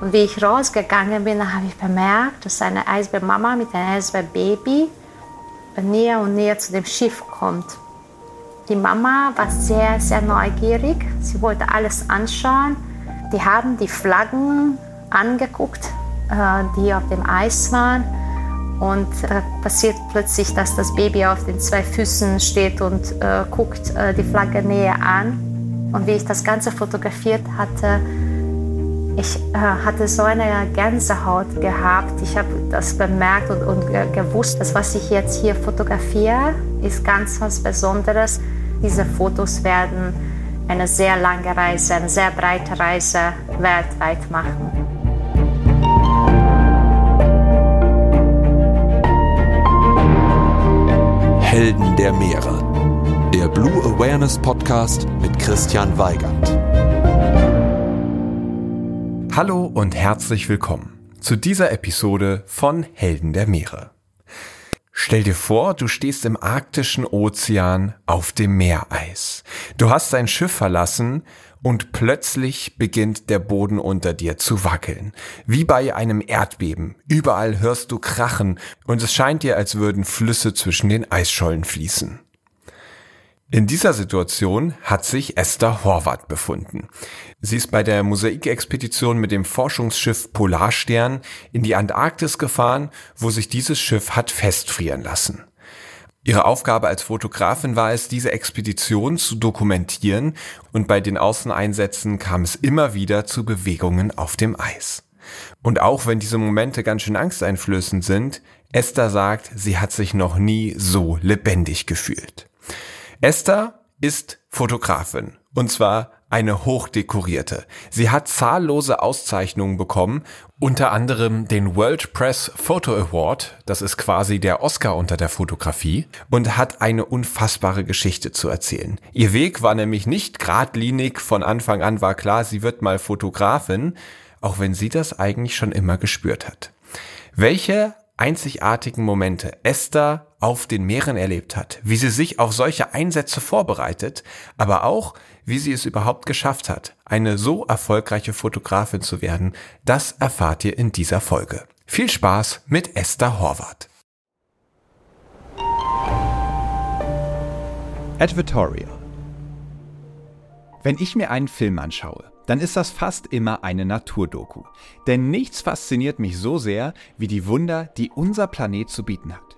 Und wie ich rausgegangen bin, habe ich bemerkt, dass eine Eisbärmama mit einem Eisbärbaby näher und näher zu dem Schiff kommt. Die Mama war sehr, sehr neugierig. Sie wollte alles anschauen. Die haben die Flaggen angeguckt, äh, die auf dem Eis waren. Und da passiert plötzlich, dass das Baby auf den zwei Füßen steht und äh, guckt äh, die Flagge näher an. Und wie ich das Ganze fotografiert hatte, ich äh, hatte so eine Gänsehaut gehabt. Ich habe das bemerkt und, und gewusst, dass was ich jetzt hier fotografiere, ist ganz was Besonderes. Diese Fotos werden eine sehr lange Reise, eine sehr breite Reise weltweit machen. Helden der Meere. Der Blue Awareness Podcast mit Christian Weigand. Hallo und herzlich willkommen zu dieser Episode von Helden der Meere. Stell dir vor, du stehst im arktischen Ozean auf dem Meereis. Du hast dein Schiff verlassen und plötzlich beginnt der Boden unter dir zu wackeln. Wie bei einem Erdbeben. Überall hörst du Krachen und es scheint dir, als würden Flüsse zwischen den Eisschollen fließen. In dieser Situation hat sich Esther Horvath befunden. Sie ist bei der Mosaikexpedition mit dem Forschungsschiff Polarstern in die Antarktis gefahren, wo sich dieses Schiff hat festfrieren lassen. Ihre Aufgabe als Fotografin war es, diese Expedition zu dokumentieren und bei den Außeneinsätzen kam es immer wieder zu Bewegungen auf dem Eis. Und auch wenn diese Momente ganz schön angsteinflößend sind, Esther sagt, sie hat sich noch nie so lebendig gefühlt. Esther ist Fotografin und zwar eine hochdekorierte. Sie hat zahllose Auszeichnungen bekommen, unter anderem den World Press Photo Award, das ist quasi der Oscar unter der Fotografie, und hat eine unfassbare Geschichte zu erzählen. Ihr Weg war nämlich nicht geradlinig, von Anfang an war klar, sie wird mal Fotografin, auch wenn sie das eigentlich schon immer gespürt hat. Welche einzigartigen Momente Esther auf den Meeren erlebt hat, wie sie sich auf solche Einsätze vorbereitet, aber auch, wie sie es überhaupt geschafft hat, eine so erfolgreiche Fotografin zu werden, das erfahrt ihr in dieser Folge. Viel Spaß mit Esther Horvath. Advertorial Wenn ich mir einen Film anschaue, dann ist das fast immer eine Naturdoku. Denn nichts fasziniert mich so sehr wie die Wunder, die unser Planet zu bieten hat.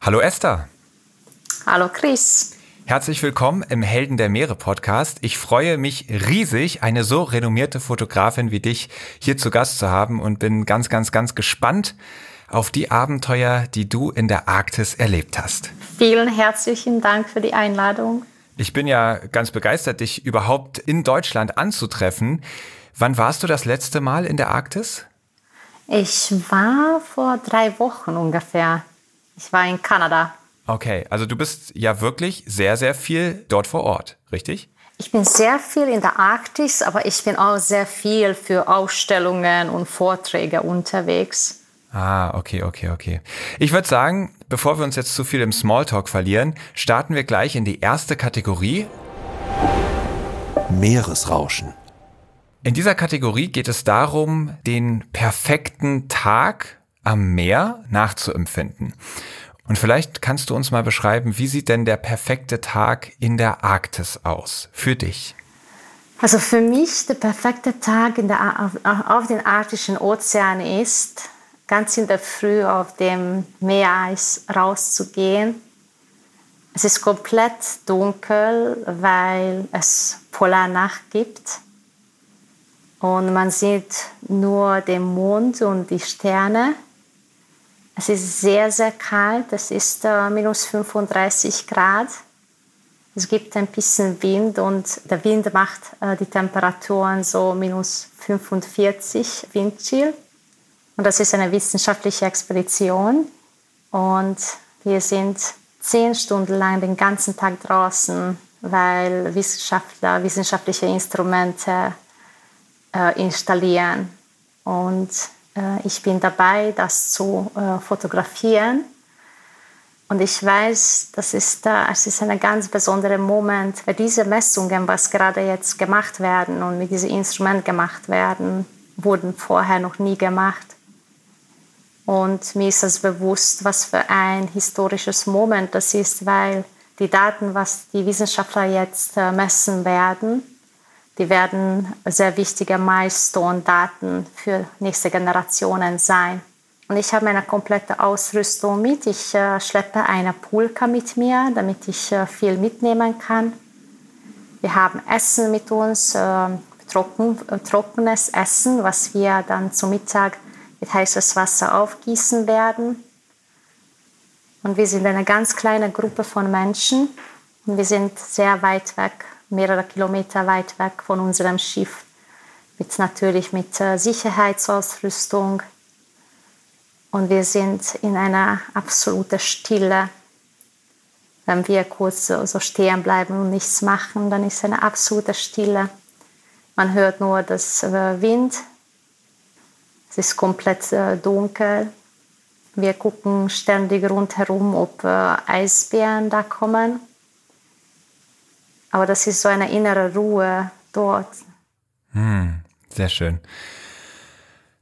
Hallo Esther. Hallo Chris. Herzlich willkommen im Helden der Meere Podcast. Ich freue mich riesig, eine so renommierte Fotografin wie dich hier zu Gast zu haben und bin ganz, ganz, ganz gespannt auf die Abenteuer, die du in der Arktis erlebt hast. Vielen herzlichen Dank für die Einladung. Ich bin ja ganz begeistert, dich überhaupt in Deutschland anzutreffen. Wann warst du das letzte Mal in der Arktis? Ich war vor drei Wochen ungefähr. Ich war in Kanada. Okay, also du bist ja wirklich sehr, sehr viel dort vor Ort, richtig? Ich bin sehr viel in der Arktis, aber ich bin auch sehr viel für Ausstellungen und Vorträge unterwegs. Ah, okay, okay, okay. Ich würde sagen, bevor wir uns jetzt zu viel im Smalltalk verlieren, starten wir gleich in die erste Kategorie. Meeresrauschen. In dieser Kategorie geht es darum, den perfekten Tag am Meer nachzuempfinden. Und vielleicht kannst du uns mal beschreiben, wie sieht denn der perfekte Tag in der Arktis aus für dich? Also für mich der perfekte Tag der, auf, auf den arktischen Ozean ist, ganz in der Früh auf dem Meereis rauszugehen. Es ist komplett dunkel, weil es Polarnacht gibt. Und man sieht nur den Mond und die Sterne. Es ist sehr, sehr kalt. Es ist äh, minus 35 Grad. Es gibt ein bisschen Wind und der Wind macht äh, die Temperaturen so minus 45 Windchill. Und das ist eine wissenschaftliche Expedition. Und wir sind zehn Stunden lang den ganzen Tag draußen, weil Wissenschaftler wissenschaftliche Instrumente äh, installieren. Und äh, ich bin dabei, das zu äh, fotografieren. Und ich weiß, das ist, es ist ein ganz besonderer Moment, weil diese Messungen, was gerade jetzt gemacht werden und mit diesem Instrument gemacht werden, wurden vorher noch nie gemacht. Und mir ist es bewusst, was für ein historisches Moment das ist, weil die Daten, was die Wissenschaftler jetzt äh, messen werden, die werden sehr wichtige Milestone-Daten für nächste Generationen sein. Und ich habe meine komplette Ausrüstung mit. Ich äh, schleppe eine Pulka mit mir, damit ich äh, viel mitnehmen kann. Wir haben Essen mit uns, äh, trocken, äh, trockenes Essen, was wir dann zum Mittag mit heißes Wasser aufgießen werden. Und wir sind eine ganz kleine Gruppe von Menschen und wir sind sehr weit weg, mehrere Kilometer weit weg von unserem Schiff, mit natürlich mit äh, Sicherheitsausrüstung, und wir sind in einer absoluten Stille. Wenn wir kurz so, so stehen bleiben und nichts machen, dann ist eine absolute Stille. Man hört nur das äh, Wind. Es ist komplett äh, dunkel. Wir gucken ständig rundherum, ob Eisbären da kommen. Aber das ist so eine innere Ruhe dort. Hm, sehr schön.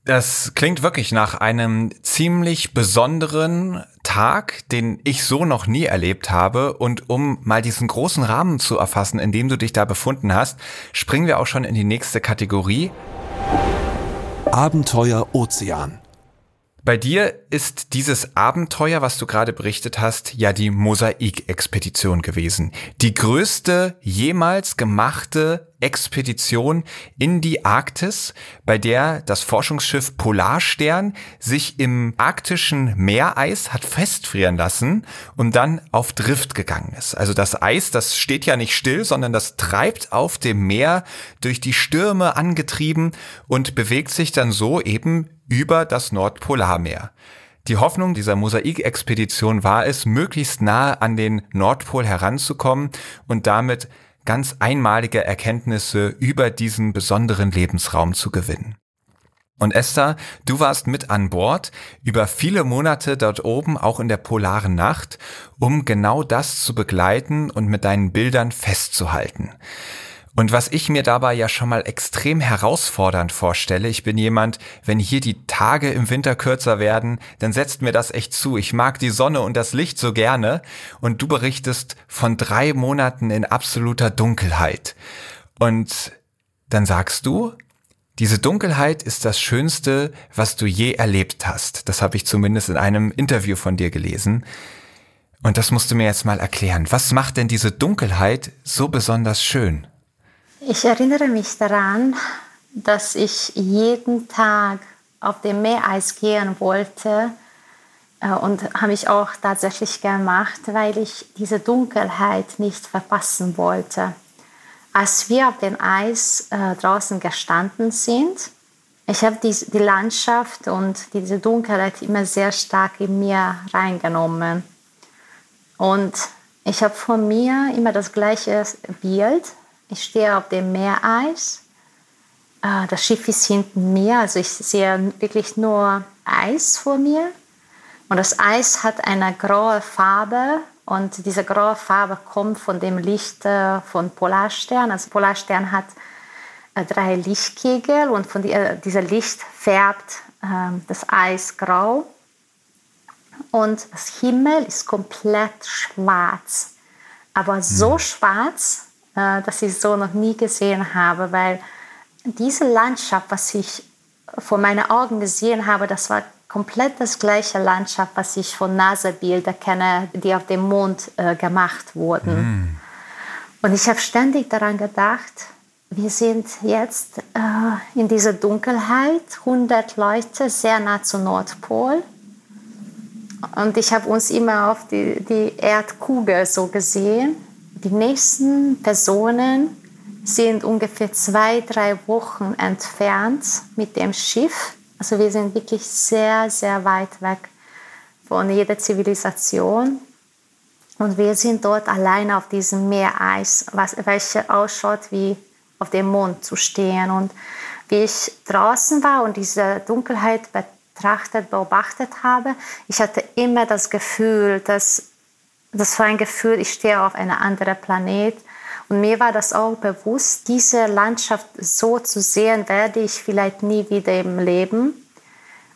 Das klingt wirklich nach einem ziemlich besonderen Tag, den ich so noch nie erlebt habe. Und um mal diesen großen Rahmen zu erfassen, in dem du dich da befunden hast, springen wir auch schon in die nächste Kategorie. Abenteuer Ozean. Bei dir ist dieses Abenteuer, was du gerade berichtet hast, ja die Mosaik-Expedition gewesen. Die größte jemals gemachte Expedition in die Arktis, bei der das Forschungsschiff Polarstern sich im arktischen Meereis hat festfrieren lassen und dann auf Drift gegangen ist. Also das Eis, das steht ja nicht still, sondern das treibt auf dem Meer durch die Stürme angetrieben und bewegt sich dann so eben über das Nordpolarmeer. Die Hoffnung dieser Mosaikexpedition war es, möglichst nahe an den Nordpol heranzukommen und damit ganz einmalige Erkenntnisse über diesen besonderen Lebensraum zu gewinnen. Und Esther, du warst mit an Bord über viele Monate dort oben, auch in der polaren Nacht, um genau das zu begleiten und mit deinen Bildern festzuhalten. Und was ich mir dabei ja schon mal extrem herausfordernd vorstelle, ich bin jemand, wenn hier die Tage im Winter kürzer werden, dann setzt mir das echt zu. Ich mag die Sonne und das Licht so gerne. Und du berichtest von drei Monaten in absoluter Dunkelheit. Und dann sagst du, diese Dunkelheit ist das Schönste, was du je erlebt hast. Das habe ich zumindest in einem Interview von dir gelesen. Und das musst du mir jetzt mal erklären. Was macht denn diese Dunkelheit so besonders schön? Ich erinnere mich daran, dass ich jeden Tag auf dem Meereis gehen wollte äh, und habe ich auch tatsächlich gemacht, weil ich diese Dunkelheit nicht verpassen wollte. Als wir auf dem Eis äh, draußen gestanden sind, ich habe die, die Landschaft und diese Dunkelheit immer sehr stark in mir reingenommen. Und ich habe von mir immer das gleiche Bild ich stehe auf dem Meereis Äh, das Schiff ist hinten mir, also ich sehe wirklich nur Eis vor mir. Und das Eis hat eine graue Farbe und diese graue Farbe kommt von dem Licht äh, von Polarstern. Also Polarstern hat äh, drei Lichtkegel und von dieser Licht färbt ähm, das Eis grau. Und das Himmel ist komplett schwarz, aber so mhm. schwarz, dass ich so noch nie gesehen habe, weil diese Landschaft, was ich vor meinen Augen gesehen habe, das war komplett das gleiche Landschaft, was ich von NASA-Bildern kenne, die auf dem Mond äh, gemacht wurden. Mm. Und ich habe ständig daran gedacht, wir sind jetzt äh, in dieser Dunkelheit, 100 Leute, sehr nah zum Nordpol. Und ich habe uns immer auf die, die Erdkugel so gesehen. Die nächsten Personen sind ungefähr zwei, drei Wochen entfernt mit dem Schiff. Also wir sind wirklich sehr, sehr weit weg von jeder Zivilisation. Und wir sind dort alleine auf diesem Meereis, was, welche ausschaut wie auf dem Mond zu stehen. Und wie ich draußen war und diese Dunkelheit betrachtet, beobachtet habe, ich hatte immer das Gefühl, dass das war ein Gefühl, ich stehe auf einem anderen Planet und mir war das auch bewusst, diese Landschaft so zu sehen, werde ich vielleicht nie wieder im Leben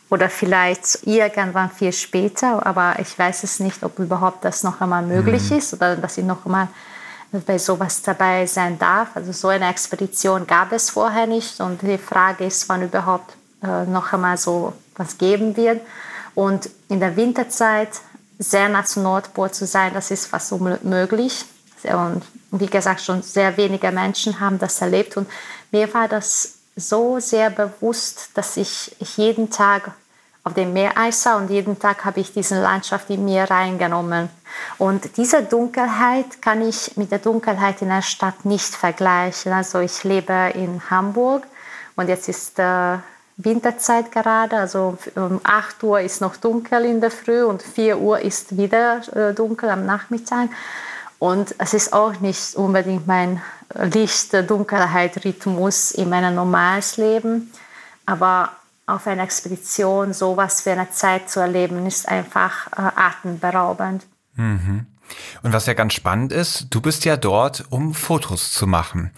oder vielleicht irgendwann viel später, aber ich weiß es nicht, ob überhaupt das noch einmal möglich mhm. ist oder dass ich noch einmal bei sowas dabei sein darf. Also so eine Expedition gab es vorher nicht und die Frage ist, wann überhaupt äh, noch einmal so was geben wird. Und in der Winterzeit sehr nah zum Nordpol zu sein, das ist fast unmöglich. Und wie gesagt, schon sehr wenige Menschen haben das erlebt. Und mir war das so sehr bewusst, dass ich jeden Tag auf dem Meereis sah und jeden Tag habe ich diese Landschaft in mir reingenommen. Und diese Dunkelheit kann ich mit der Dunkelheit in der Stadt nicht vergleichen. Also ich lebe in Hamburg und jetzt ist äh, Winterzeit gerade, also um 8 Uhr ist noch dunkel in der Früh und 4 Uhr ist wieder äh, dunkel am Nachmittag. Und es ist auch nicht unbedingt mein Licht-Dunkelheit-Rhythmus in meinem normales Leben. Aber auf einer Expedition sowas für eine Zeit zu erleben, ist einfach äh, atemberaubend. Mhm. Und was ja ganz spannend ist, du bist ja dort, um Fotos zu machen.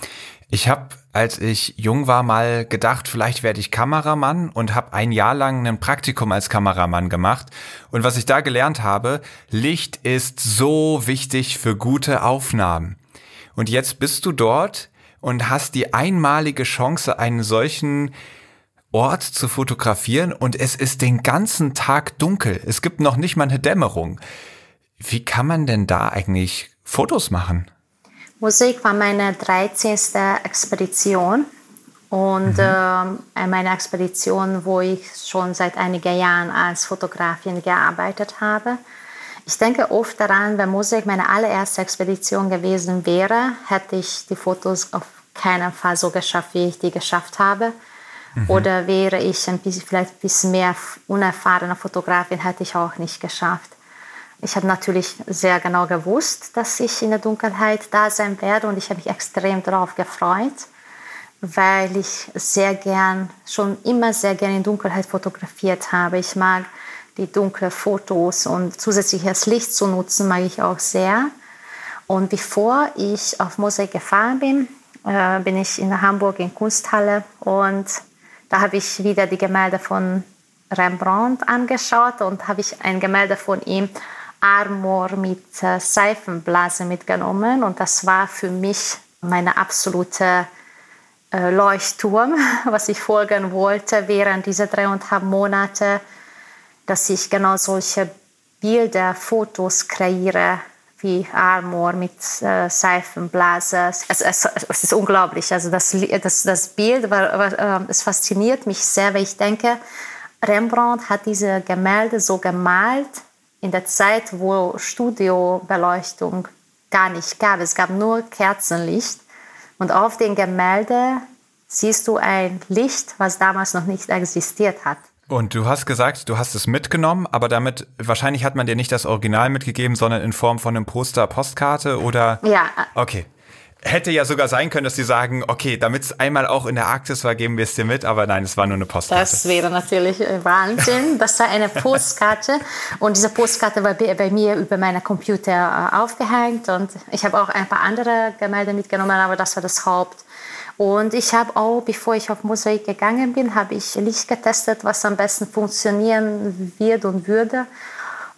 Ich habe, als ich jung war, mal gedacht, vielleicht werde ich Kameramann und habe ein Jahr lang ein Praktikum als Kameramann gemacht. Und was ich da gelernt habe, Licht ist so wichtig für gute Aufnahmen. Und jetzt bist du dort und hast die einmalige Chance, einen solchen Ort zu fotografieren und es ist den ganzen Tag dunkel. Es gibt noch nicht mal eine Dämmerung. Wie kann man denn da eigentlich Fotos machen? Musik war meine 13. Expedition und mhm. äh, meine Expedition, wo ich schon seit einigen Jahren als Fotografin gearbeitet habe. Ich denke oft daran, wenn Musik meine allererste Expedition gewesen wäre, hätte ich die Fotos auf keinen Fall so geschafft, wie ich die geschafft habe. Mhm. Oder wäre ich ein bisschen, vielleicht ein bisschen mehr unerfahrene Fotografin, hätte ich auch nicht geschafft. Ich habe natürlich sehr genau gewusst, dass ich in der Dunkelheit da sein werde und ich habe mich extrem darauf gefreut, weil ich sehr gern, schon immer sehr gern in Dunkelheit fotografiert habe. Ich mag die dunklen Fotos und zusätzliches Licht zu nutzen, mag ich auch sehr. Und bevor ich auf Musik gefahren bin, äh, bin ich in Hamburg in Kunsthalle und da habe ich wieder die Gemälde von Rembrandt angeschaut und habe ich ein Gemälde von ihm Armor mit äh, Seifenblase mitgenommen und das war für mich meine absolute äh, Leuchtturm, was ich folgen wollte während dieser dreieinhalb Monate, dass ich genau solche Bilder, Fotos kreiere wie Armor mit äh, Seifenblase. Es, es, es, ist unglaublich. Also das, das, das Bild, war, war, äh, es fasziniert mich sehr, weil ich denke, Rembrandt hat diese Gemälde so gemalt, in der Zeit, wo Studiobeleuchtung gar nicht gab. Es gab nur Kerzenlicht. Und auf den Gemälde siehst du ein Licht, was damals noch nicht existiert hat. Und du hast gesagt, du hast es mitgenommen, aber damit wahrscheinlich hat man dir nicht das Original mitgegeben, sondern in Form von einem Poster, Postkarte oder? Ja. Okay. Hätte ja sogar sein können, dass sie sagen, okay, damit es einmal auch in der Arktis war, geben wir es dir mit, aber nein, es war nur eine Postkarte. Das wäre natürlich äh, Wahnsinn. Das war eine Postkarte und diese Postkarte war bei mir über meinen Computer äh, aufgehängt und ich habe auch ein paar andere Gemälde mitgenommen, aber das war das Haupt. Und ich habe auch, bevor ich auf Mosaik gegangen bin, habe ich Licht getestet, was am besten funktionieren wird und würde.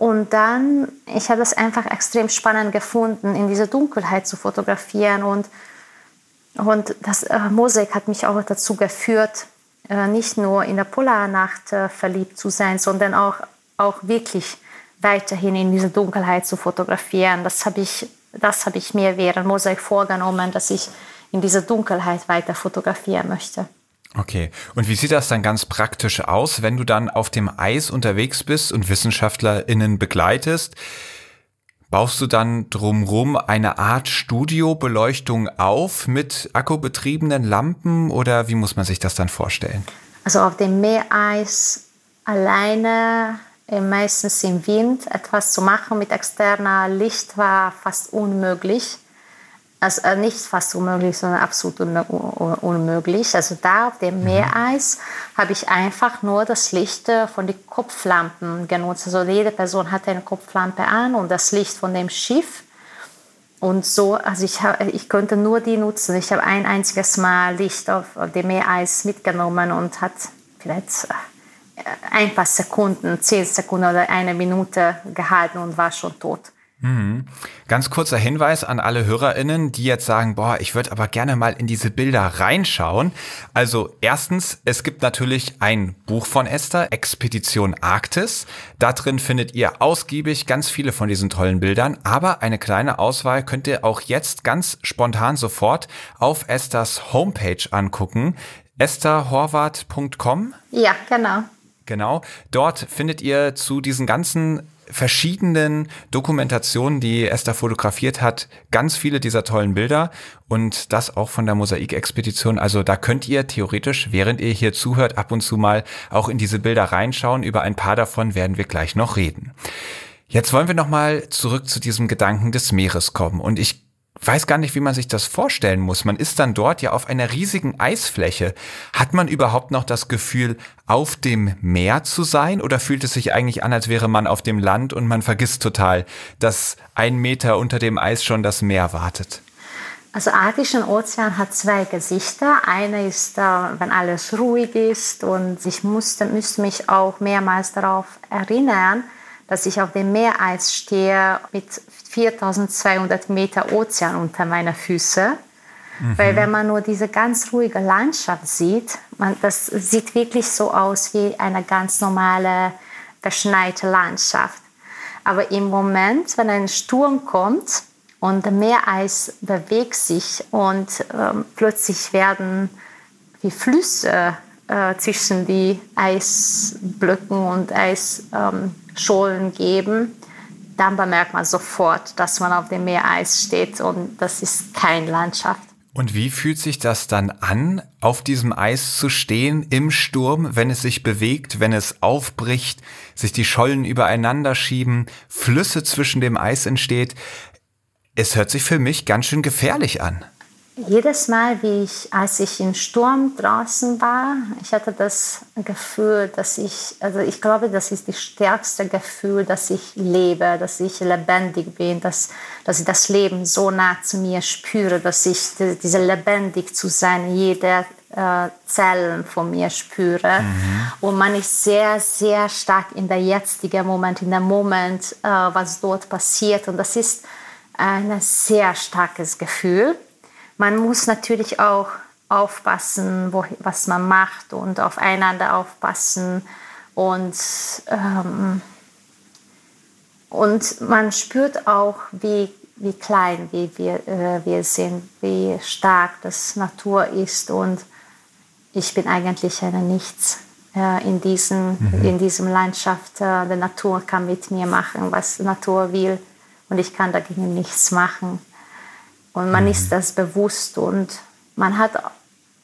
Und dann, ich habe das einfach extrem spannend gefunden, in dieser Dunkelheit zu fotografieren. Und, und das äh, Mosaik hat mich auch dazu geführt, äh, nicht nur in der Polarnacht äh, verliebt zu sein, sondern auch, auch wirklich weiterhin in dieser Dunkelheit zu fotografieren. Das habe ich, habe ich mir während Mosaik vorgenommen, dass ich in dieser Dunkelheit weiter fotografieren möchte. Okay. Und wie sieht das dann ganz praktisch aus, wenn du dann auf dem Eis unterwegs bist und WissenschaftlerInnen begleitest? Baust du dann drumrum eine Art Studiobeleuchtung auf mit akkubetriebenen Lampen oder wie muss man sich das dann vorstellen? Also auf dem Meereis alleine, äh, meistens im Wind, etwas zu machen mit externer Licht war fast unmöglich. Also äh, nicht fast unmöglich, sondern absolut unmöglich. Also da auf dem mhm. Meereis habe ich einfach nur das Licht äh, von den Kopflampen genutzt. Also jede Person hatte eine Kopflampe an und das Licht von dem Schiff. Und so, also ich, ich konnte nur die nutzen. Ich habe ein einziges Mal Licht auf dem Meereis mitgenommen und hat vielleicht äh, ein paar Sekunden, zehn Sekunden oder eine Minute gehalten und war schon tot. Mhm. Ganz kurzer Hinweis an alle HörerInnen, die jetzt sagen, boah, ich würde aber gerne mal in diese Bilder reinschauen. Also erstens, es gibt natürlich ein Buch von Esther, Expedition Arktis. Da drin findet ihr ausgiebig ganz viele von diesen tollen Bildern, aber eine kleine Auswahl könnt ihr auch jetzt ganz spontan sofort auf Esthers Homepage angucken. estherhorvath.com? Ja, genau. Genau. Dort findet ihr zu diesen ganzen verschiedenen Dokumentationen, die Esther fotografiert hat, ganz viele dieser tollen Bilder und das auch von der Mosaikexpedition. Also da könnt ihr theoretisch, während ihr hier zuhört, ab und zu mal auch in diese Bilder reinschauen. Über ein paar davon werden wir gleich noch reden. Jetzt wollen wir noch mal zurück zu diesem Gedanken des Meeres kommen und ich weiß gar nicht, wie man sich das vorstellen muss. Man ist dann dort ja auf einer riesigen Eisfläche. Hat man überhaupt noch das Gefühl, auf dem Meer zu sein? Oder fühlt es sich eigentlich an, als wäre man auf dem Land und man vergisst total, dass ein Meter unter dem Eis schon das Meer wartet? Also Arktischer Ozean hat zwei Gesichter. Eine ist, wenn alles ruhig ist und ich musste, müsste mich auch mehrmals darauf erinnern, dass ich auf dem Meereis stehe mit 4200 Meter Ozean unter meinen Füßen. Mhm. Weil wenn man nur diese ganz ruhige Landschaft sieht, man, das sieht wirklich so aus wie eine ganz normale verschneite Landschaft. Aber im Moment, wenn ein Sturm kommt und das Meereis bewegt sich und ähm, plötzlich werden wie Flüsse äh, zwischen die Eisblöcken und Eisschollen ähm, geben, dann bemerkt man sofort, dass man auf dem Meereis steht und das ist keine Landschaft. Und wie fühlt sich das dann an, auf diesem Eis zu stehen im Sturm, wenn es sich bewegt, wenn es aufbricht, sich die Schollen übereinander schieben, Flüsse zwischen dem Eis entsteht? Es hört sich für mich ganz schön gefährlich an. Jedes Mal, wie ich, als ich im Sturm draußen war, ich hatte das Gefühl, dass ich, also ich glaube, das ist das stärkste Gefühl, dass ich lebe, dass ich lebendig bin, dass, dass ich das Leben so nah zu mir spüre, dass ich diese lebendig zu sein, jede äh, Zellen von mir spüre. Mhm. Und man ist sehr, sehr stark in der jetzigen Moment, in dem Moment, äh, was dort passiert. Und das ist ein sehr starkes Gefühl man muss natürlich auch aufpassen, wo, was man macht und aufeinander aufpassen. Und, ähm, und man spürt auch, wie, wie klein wie wir, äh, wir sind, wie stark das Natur ist. Und ich bin eigentlich eine Nichts äh, in, diesen, mhm. in diesem Landschaft. Äh, die Natur kann mit mir machen, was die Natur will. Und ich kann dagegen nichts machen. Und man mhm. ist das bewusst und man hat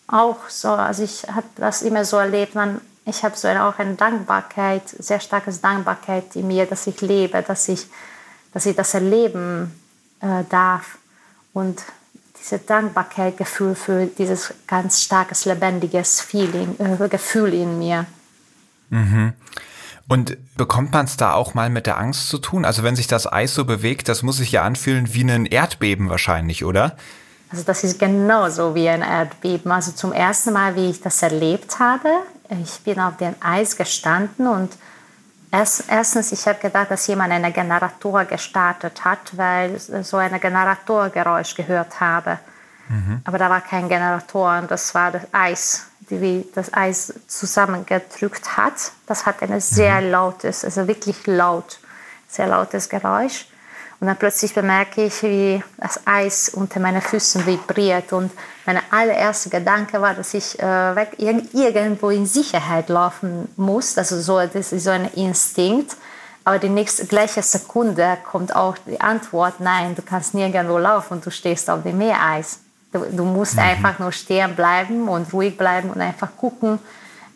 auch so, also ich habe das immer so erlebt, man, ich habe so eine, auch eine Dankbarkeit, sehr starke Dankbarkeit in mir, dass ich lebe, dass ich, dass ich das erleben äh, darf. Und dieses Dankbarkeitsgefühl für dieses ganz starkes, lebendiges Feeling, äh, Gefühl in mir. Mhm. Und bekommt man es da auch mal mit der Angst zu tun? Also wenn sich das Eis so bewegt, das muss sich ja anfühlen wie ein Erdbeben wahrscheinlich, oder? Also das ist genauso wie ein Erdbeben. Also zum ersten Mal, wie ich das erlebt habe, ich bin auf dem Eis gestanden und erst, erstens, ich habe gedacht, dass jemand einen Generator gestartet hat, weil ich so ein Generatorgeräusch gehört habe. Mhm. Aber da war kein Generator und das war das Eis wie das Eis zusammengedrückt hat. Das hat ein sehr mhm. lautes, also wirklich laut, sehr lautes Geräusch. Und dann plötzlich bemerke ich, wie das Eis unter meinen Füßen vibriert. Und mein allererster Gedanke war, dass ich äh, weg, irgendwo in Sicherheit laufen muss. Also so, das ist so ein Instinkt. Aber die nächste gleiche Sekunde kommt auch die Antwort, nein, du kannst nirgendwo laufen, du stehst auf dem Meereis. Du, du musst mhm. einfach nur stehen bleiben und ruhig bleiben und einfach gucken,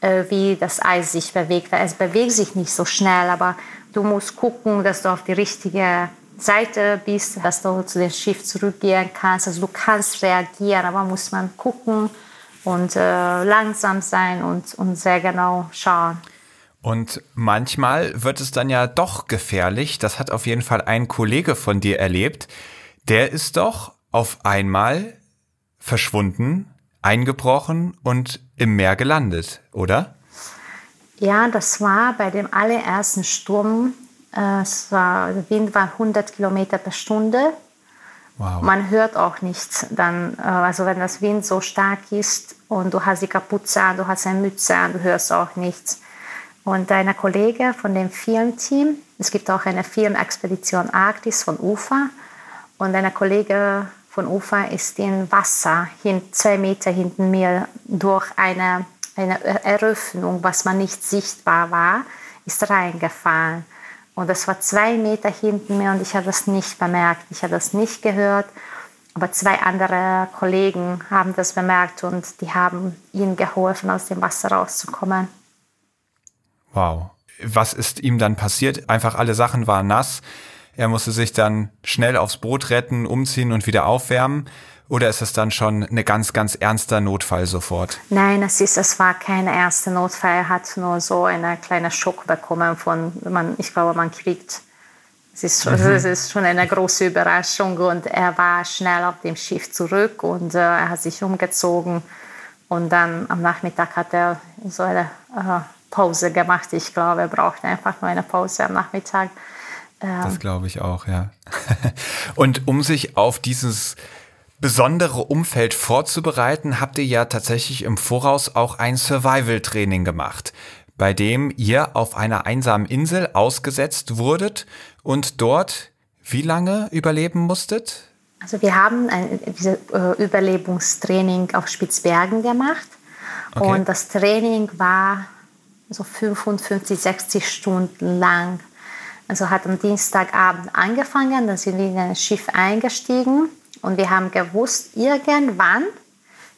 äh, wie das Eis sich bewegt. Weil es bewegt sich nicht so schnell, aber du musst gucken, dass du auf die richtige Seite bist, dass du zu dem Schiff zurückgehen kannst. Also du kannst reagieren, aber muss man gucken und äh, langsam sein und, und sehr genau schauen. Und manchmal wird es dann ja doch gefährlich. Das hat auf jeden Fall ein Kollege von dir erlebt. Der ist doch auf einmal verschwunden, eingebrochen und im Meer gelandet, oder? Ja, das war bei dem allerersten Sturm. Äh, es war, der Wind war 100 Kilometer pro Stunde. Wow. Man hört auch nichts. Dann, äh, also wenn das Wind so stark ist und du hast die Kapuze an, du hast eine Mütze an, du hörst auch nichts. Und deine Kollege von dem Filmteam, es gibt auch eine Filmexpedition Arktis von UFA, und deine Kollege von Ufer ist in Wasser, zwei Meter hinten mir, durch eine, eine Eröffnung, was man nicht sichtbar war, ist reingefallen. Und das war zwei Meter hinten mir und ich habe das nicht bemerkt, ich habe das nicht gehört. Aber zwei andere Kollegen haben das bemerkt und die haben ihnen geholfen, aus dem Wasser rauszukommen. Wow. Was ist ihm dann passiert? Einfach alle Sachen waren nass. Er musste sich dann schnell aufs Boot retten, umziehen und wieder aufwärmen. Oder ist es dann schon eine ganz, ganz ernster Notfall sofort? Nein, es, ist, es war kein erster Notfall. Er hat nur so einen kleinen Schock bekommen von, man, ich glaube, man kriegt, es ist, mhm. es ist schon eine große Überraschung. Und er war schnell auf dem Schiff zurück und äh, er hat sich umgezogen. Und dann am Nachmittag hat er so eine äh, Pause gemacht. Ich glaube, er brauchte einfach nur eine Pause am Nachmittag. Das glaube ich auch, ja. Und um sich auf dieses besondere Umfeld vorzubereiten, habt ihr ja tatsächlich im Voraus auch ein Survival-Training gemacht, bei dem ihr auf einer einsamen Insel ausgesetzt wurdet und dort wie lange überleben musstet? Also wir haben ein dieses, äh, Überlebungstraining auf Spitzbergen gemacht okay. und das Training war so 55, 60 Stunden lang. Also hat am Dienstagabend angefangen, dann sind wir in ein Schiff eingestiegen und wir haben gewusst, irgendwann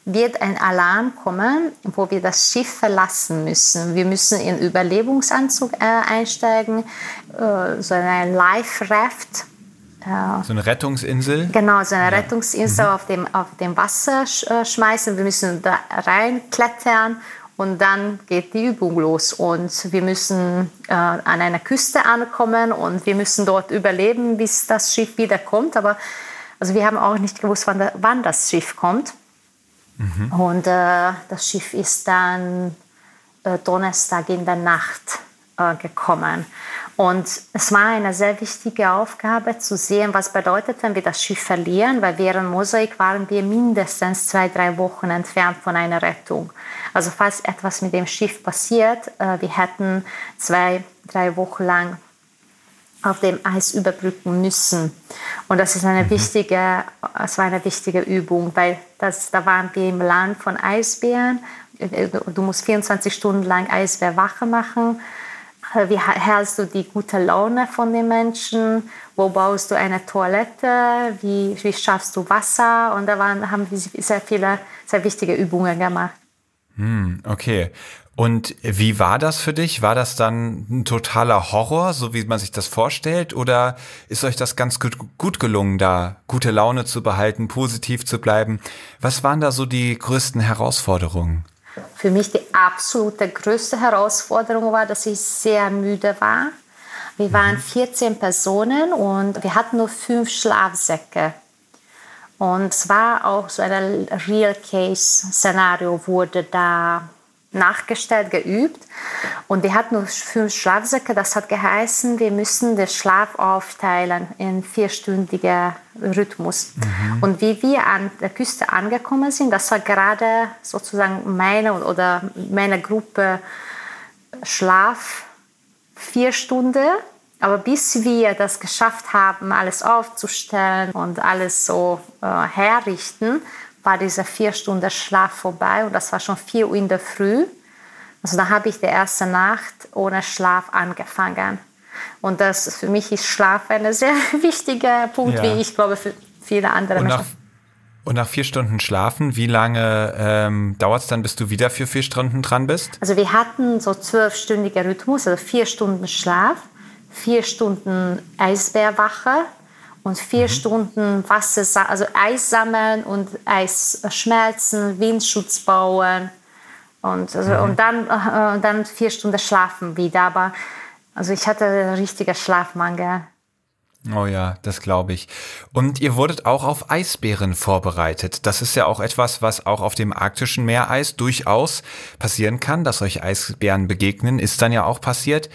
wird ein Alarm kommen, wo wir das Schiff verlassen müssen. Wir müssen in Überlebungsanzug äh, einsteigen, äh, so eine Life-Raft. Äh, so eine Rettungsinsel? Genau, so eine ja. Rettungsinsel mhm. auf, dem, auf dem Wasser sch äh, schmeißen. Wir müssen da reinklettern und dann geht die Übung los und wir müssen äh, an einer Küste ankommen und wir müssen dort überleben, bis das Schiff wieder kommt. Aber also wir haben auch nicht gewusst, wann, da, wann das Schiff kommt. Mhm. Und äh, das Schiff ist dann äh, Donnerstag in der Nacht äh, gekommen. Und es war eine sehr wichtige Aufgabe zu sehen, was bedeutet, wenn wir das Schiff verlieren, weil während Mosaik waren wir mindestens zwei, drei Wochen entfernt von einer Rettung. Also falls etwas mit dem Schiff passiert, äh, wir hätten zwei, drei Wochen lang auf dem Eis überbrücken müssen. Und das ist eine mhm. wichtige, es war eine wichtige Übung, weil das, da waren wir im Land von Eisbären. Du musst 24 Stunden lang Eisbärwache machen wie hältst du die gute Laune von den Menschen? Wo baust du eine Toilette? Wie, wie schaffst du Wasser? Und da waren, haben wir sehr viele, sehr wichtige Übungen gemacht. Hm, okay. Und wie war das für dich? War das dann ein totaler Horror, so wie man sich das vorstellt? Oder ist euch das ganz gut, gut gelungen, da gute Laune zu behalten, positiv zu bleiben? Was waren da so die größten Herausforderungen? Für mich die absolute größte Herausforderung war, dass ich sehr müde war. Wir waren 14 mhm. Personen und wir hatten nur fünf Schlafsäcke. Und es war auch so ein Real Case Szenario wurde da nachgestellt, geübt. Und die hat nur fünf Schlafsäcke. Das hat geheißen, wir müssen den Schlaf aufteilen in vierstündiger Rhythmus. Mhm. Und wie wir an der Küste angekommen sind, das war gerade sozusagen meine oder meine Gruppe Schlaf vier Stunden. Aber bis wir das geschafft haben, alles aufzustellen und alles so äh, herrichten, war dieser vier Stunden Schlaf vorbei und das war schon vier Uhr in der Früh. Also da habe ich die erste Nacht ohne Schlaf angefangen. Und das für mich ist Schlaf ein sehr wichtiger Punkt, ja. wie ich glaube für viele andere und Menschen. Und nach vier Stunden Schlafen, wie lange ähm, dauert es dann, bis du wieder für vier Stunden dran bist? Also wir hatten so zwölfstündiger Rhythmus, also vier Stunden Schlaf, vier Stunden Eisbärwache und vier mhm. Stunden Wasser, also Eis sammeln und Eis schmelzen, Windschutz bauen und, also, mhm. und dann, äh, dann vier Stunden schlafen wieder. Aber also ich hatte einen richtigen Schlafmangel. Oh ja, das glaube ich. Und ihr wurdet auch auf Eisbären vorbereitet. Das ist ja auch etwas, was auch auf dem arktischen Meereis durchaus passieren kann, dass euch Eisbären begegnen, ist dann ja auch passiert.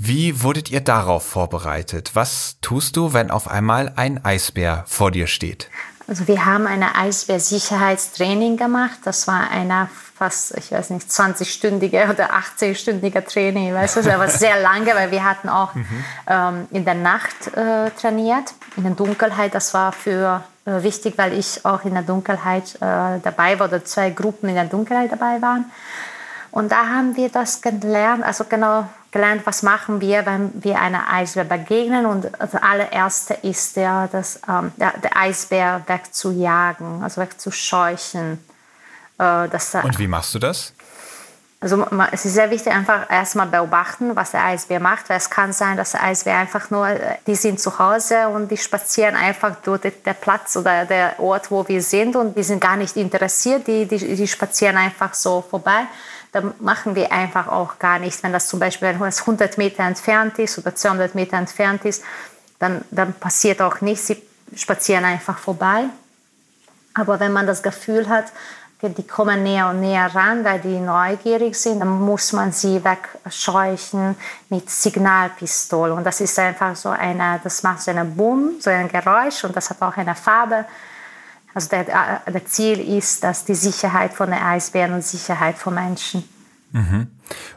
Wie wurdet ihr darauf vorbereitet? Was tust du, wenn auf einmal ein Eisbär vor dir steht? Also wir haben eine Eisbär-Sicherheitstraining gemacht. Das war eine fast, ich weiß nicht, 20-stündige oder 18-stündige Training. Weißt du, aber sehr lange, weil wir hatten auch mhm. ähm, in der Nacht äh, trainiert, in der Dunkelheit. Das war für äh, wichtig, weil ich auch in der Dunkelheit äh, dabei war oder zwei Gruppen in der Dunkelheit dabei waren. Und da haben wir das gelernt, also genau gelernt, was machen wir, wenn wir einer Eisbär begegnen. Und das allererste ist der, das, ähm, der, der Eisbär wegzujagen, also wegzuscheuchen. Äh, das, Und wie machst du das? Also es ist sehr wichtig, einfach erstmal beobachten, was der Eisbär macht, weil es kann sein, dass der Eisbär einfach nur, äh, die sind zu Hause und die spazieren einfach durch den Platz oder der Ort, wo wir sind und die sind gar nicht interessiert, die, die, die spazieren einfach so vorbei dann machen wir einfach auch gar nichts. Wenn das zum Beispiel wenn es 100 Meter entfernt ist oder 200 Meter entfernt ist, dann, dann passiert auch nichts. Sie spazieren einfach vorbei. Aber wenn man das Gefühl hat, die kommen näher und näher ran, weil die neugierig sind, dann muss man sie wegscheuchen mit Signalpistole. Und das ist einfach so eine, das macht so einen Boom, so ein Geräusch und das hat auch eine Farbe. Also der, der Ziel ist, dass die Sicherheit von den Eisbären und Sicherheit von Menschen. Mhm.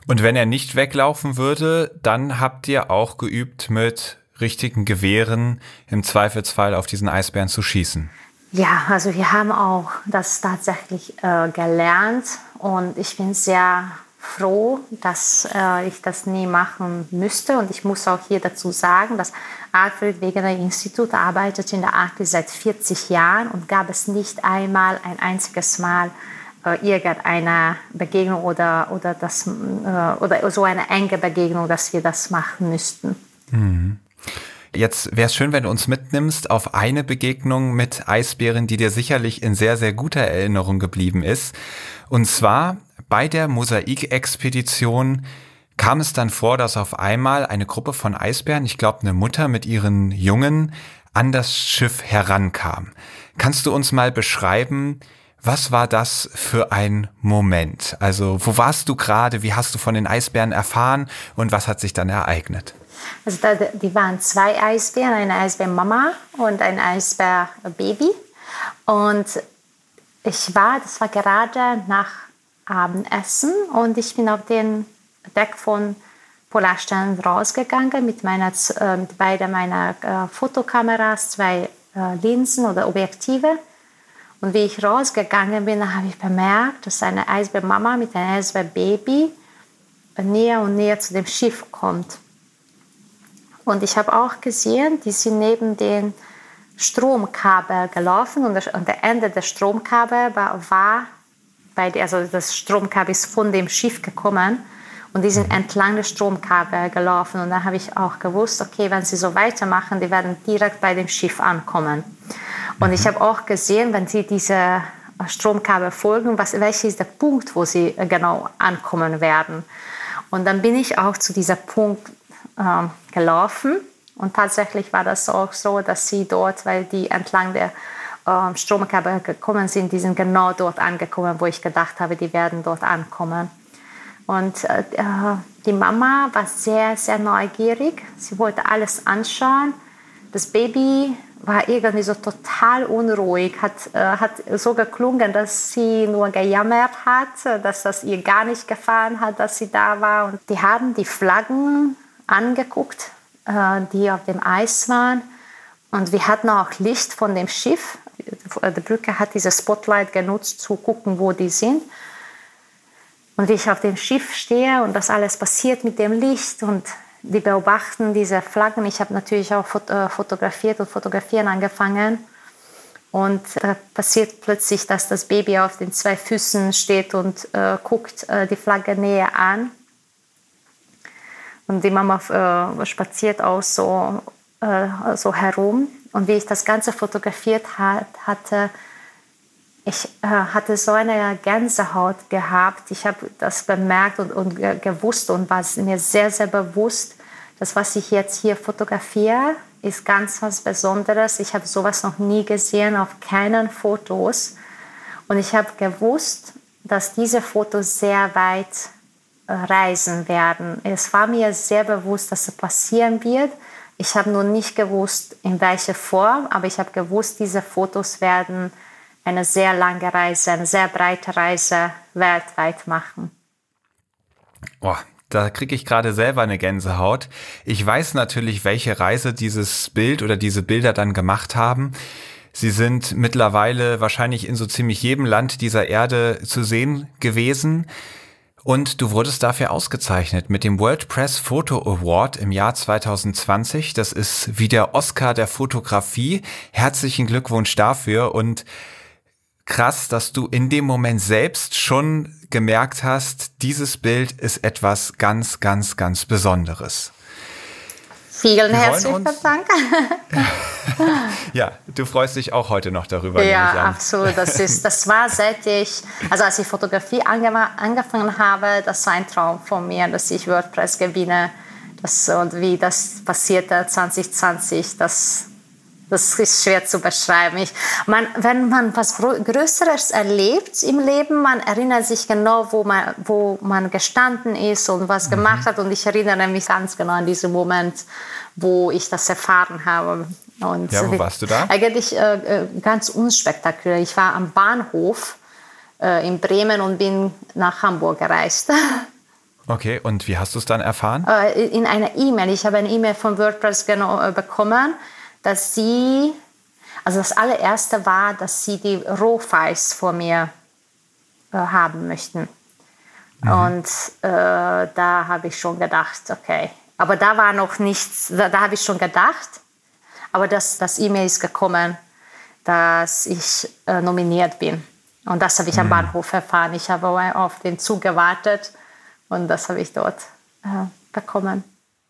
Und wenn er nicht weglaufen würde, dann habt ihr auch geübt, mit richtigen Gewehren im Zweifelsfall auf diesen Eisbären zu schießen. Ja, also wir haben auch das tatsächlich äh, gelernt und ich bin sehr froh, dass äh, ich das nie machen müsste. Und ich muss auch hier dazu sagen, dass Alfred Wegener Institut arbeitet in der Arktis seit 40 Jahren und gab es nicht einmal ein einziges Mal äh, irgendeine Begegnung oder, oder, das, äh, oder so eine enge Begegnung, dass wir das machen müssten. Mhm. Jetzt wäre es schön, wenn du uns mitnimmst auf eine Begegnung mit Eisbären, die dir sicherlich in sehr, sehr guter Erinnerung geblieben ist. Und zwar bei der Mosaikexpedition kam es dann vor, dass auf einmal eine Gruppe von Eisbären, ich glaube eine Mutter mit ihren Jungen, an das Schiff herankam. Kannst du uns mal beschreiben, was war das für ein Moment? Also wo warst du gerade? Wie hast du von den Eisbären erfahren und was hat sich dann ereignet? Also da, die waren zwei Eisbären, eine Eisbärmama und ein Eisbärbaby. Und ich war, das war gerade nach Abendessen und ich bin auf den Deck von Polarstern rausgegangen mit, meiner, äh, mit beiden meiner äh, Fotokameras, zwei äh, Linsen oder Objektive. Und wie ich rausgegangen bin, habe ich bemerkt, dass eine Eisbärmama mit einem Eisbärbaby näher und näher zu dem Schiff kommt. Und ich habe auch gesehen, die sind neben den Stromkabel gelaufen und, das, und der Ende des Stromkabels war, war bei, also das Stromkabel ist von dem Schiff gekommen und die sind entlang des Stromkabel gelaufen. Und da habe ich auch gewusst, okay, wenn sie so weitermachen, die werden direkt bei dem Schiff ankommen. Und ich mhm. habe auch gesehen, wenn sie diese Stromkabel folgen, was, welcher ist der Punkt, wo sie genau ankommen werden. Und dann bin ich auch zu diesem Punkt äh, gelaufen. Und tatsächlich war das auch so, dass sie dort, weil die entlang der äh, Stromkabel gekommen sind, die sind genau dort angekommen, wo ich gedacht habe, die werden dort ankommen. Und äh, die Mama war sehr, sehr neugierig. Sie wollte alles anschauen. Das Baby war irgendwie so total unruhig, hat, äh, hat so geklungen, dass sie nur gejammert hat, dass das ihr gar nicht gefallen hat, dass sie da war. Und die haben die Flaggen angeguckt, äh, die auf dem Eis waren. Und wir hatten auch Licht von dem Schiff. Die Brücke hat dieses Spotlight genutzt, zu gucken, wo die sind. Und wie ich auf dem Schiff stehe und das alles passiert mit dem Licht und die beobachten diese Flaggen. Ich habe natürlich auch äh, fotografiert und fotografieren angefangen. Und da passiert plötzlich, dass das Baby auf den zwei Füßen steht und äh, guckt äh, die Flagge näher an. Und die Mama äh, spaziert auch so, äh, so herum. Und wie ich das Ganze fotografiert hat, hatte, ich äh, hatte so eine Gänsehaut gehabt. Ich habe das bemerkt und, und gewusst und war mir sehr, sehr bewusst, dass was ich jetzt hier fotografiere, ist ganz was Besonderes. Ich habe sowas noch nie gesehen auf keinen Fotos. Und ich habe gewusst, dass diese Fotos sehr weit äh, reisen werden. Es war mir sehr bewusst, dass es passieren wird. Ich habe nur nicht gewusst, in welcher Form, aber ich habe gewusst, diese Fotos werden eine sehr lange Reise, eine sehr breite Reise weltweit machen. Oh, da kriege ich gerade selber eine Gänsehaut. Ich weiß natürlich, welche Reise dieses Bild oder diese Bilder dann gemacht haben. Sie sind mittlerweile wahrscheinlich in so ziemlich jedem Land dieser Erde zu sehen gewesen. Und du wurdest dafür ausgezeichnet mit dem World Press Photo Award im Jahr 2020. Das ist wie der Oscar der Fotografie. Herzlichen Glückwunsch dafür und krass, dass du in dem Moment selbst schon gemerkt hast, dieses Bild ist etwas ganz, ganz, ganz Besonderes. Vielen herzlichen Dank. ja, du freust dich auch heute noch darüber. Ja, absolut. Das, ist, das war seit ich, also als ich Fotografie angefangen habe, das war ein Traum von mir, dass ich WordPress gewinne. Das, und wie das passierte 2020, das das ist schwer zu beschreiben. Ich, man, wenn man was Größeres erlebt im Leben, man erinnert sich genau, wo man, wo man gestanden ist und was mhm. gemacht hat. Und ich erinnere mich ganz genau an diesen Moment, wo ich das erfahren habe. Und ja, wo warst du da? Eigentlich äh, äh, ganz unspektakulär. Ich war am Bahnhof äh, in Bremen und bin nach Hamburg gereist. Okay, und wie hast du es dann erfahren? Äh, in einer E-Mail. Ich habe eine E-Mail von WordPress äh, bekommen dass sie, also das allererste war, dass sie die Rohfiles vor mir äh, haben möchten. Mhm. Und äh, da habe ich schon gedacht, okay. Aber da war noch nichts, da, da habe ich schon gedacht, aber das, das E-Mail ist gekommen, dass ich äh, nominiert bin. Und das habe ich mhm. am Bahnhof erfahren. Ich habe auf den Zug gewartet und das habe ich dort äh, bekommen.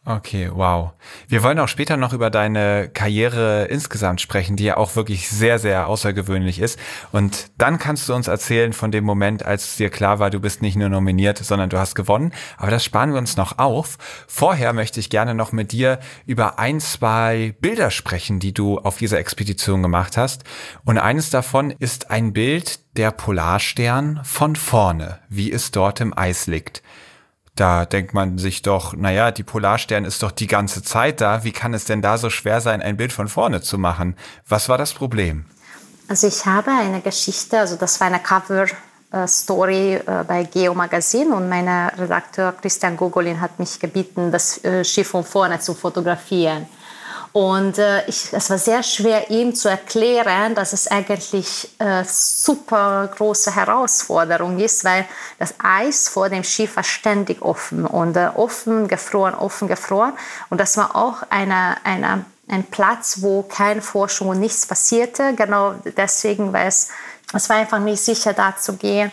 Okay, wow. Wir wollen auch später noch über deine Karriere insgesamt sprechen, die ja auch wirklich sehr, sehr außergewöhnlich ist. Und dann kannst du uns erzählen von dem Moment, als dir klar war, du bist nicht nur nominiert, sondern du hast gewonnen. Aber das sparen wir uns noch auf. Vorher möchte ich gerne noch mit dir über ein, zwei Bilder sprechen, die du auf dieser Expedition gemacht hast. Und eines davon ist ein Bild der Polarstern von vorne, wie es dort im Eis liegt. Da denkt man sich doch, naja, die Polarstern ist doch die ganze Zeit da. Wie kann es denn da so schwer sein, ein Bild von vorne zu machen? Was war das Problem? Also ich habe eine Geschichte, also das war eine Cover Story äh, bei Geo Magazin und mein Redakteur Christian Gogolin hat mich gebeten, das äh, Schiff von vorne zu fotografieren. Und äh, ich, es war sehr schwer, ihm zu erklären, dass es eigentlich äh, super große Herausforderung ist, weil das Eis vor dem Schiff war ständig offen und äh, offen, gefroren, offen, gefroren. Und das war auch eine, eine, ein Platz, wo kein Forschung und nichts passierte. Genau deswegen, weil es, es war einfach nicht sicher, da zu gehen.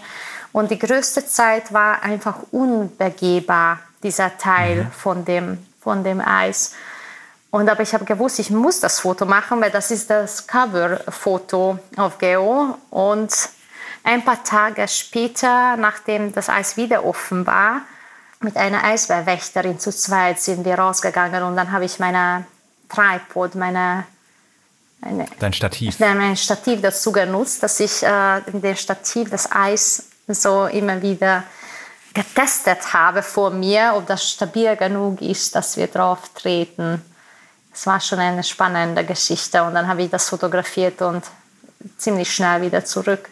Und die größte Zeit war einfach unbegehbar, dieser Teil mhm. von, dem, von dem Eis. Und aber ich habe gewusst, ich muss das Foto machen, weil das ist das Cover-Foto auf Geo. Und ein paar Tage später, nachdem das Eis wieder offen war, mit einer Eisbärwächterin zu zweit sind wir rausgegangen und dann habe ich meine Tripod, meine eine, Dein Stativ. Mein Stativ dazu genutzt, dass ich äh, mit dem Stativ das Eis so immer wieder getestet habe vor mir, ob das stabil genug ist, dass wir drauf treten. Es war schon eine spannende Geschichte und dann habe ich das fotografiert und ziemlich schnell wieder zurück.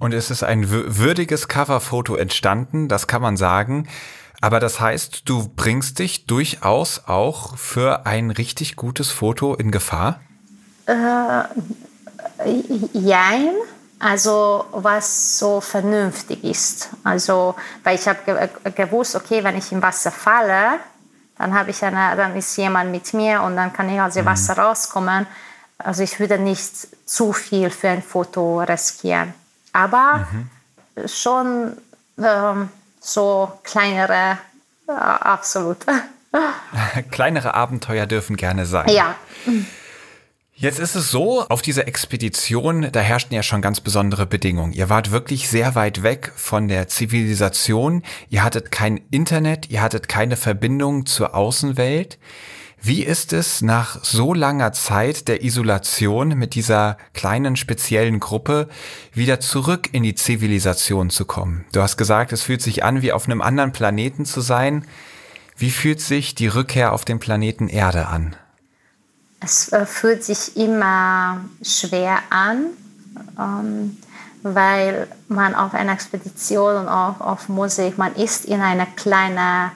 Und es ist ein würdiges Coverfoto entstanden, das kann man sagen. Aber das heißt, du bringst dich durchaus auch für ein richtig gutes Foto in Gefahr? Äh, jein. Also was so vernünftig ist. Also, weil ich habe ge gewusst, okay, wenn ich im Wasser falle, dann habe ich eine, dann ist jemand mit mir und dann kann ich aus dem mhm. Wasser rauskommen. Also ich würde nicht zu viel für ein Foto riskieren. Aber mhm. schon ähm, so kleinere, äh, absolut. kleinere Abenteuer dürfen gerne sein. Ja. Jetzt ist es so, auf dieser Expedition, da herrschten ja schon ganz besondere Bedingungen. Ihr wart wirklich sehr weit weg von der Zivilisation, ihr hattet kein Internet, ihr hattet keine Verbindung zur Außenwelt. Wie ist es nach so langer Zeit der Isolation mit dieser kleinen speziellen Gruppe wieder zurück in die Zivilisation zu kommen? Du hast gesagt, es fühlt sich an, wie auf einem anderen Planeten zu sein. Wie fühlt sich die Rückkehr auf den Planeten Erde an? Es äh, fühlt sich immer schwer an, ähm, weil man auf einer Expedition und auch auf Musik, man ist in einer kleinen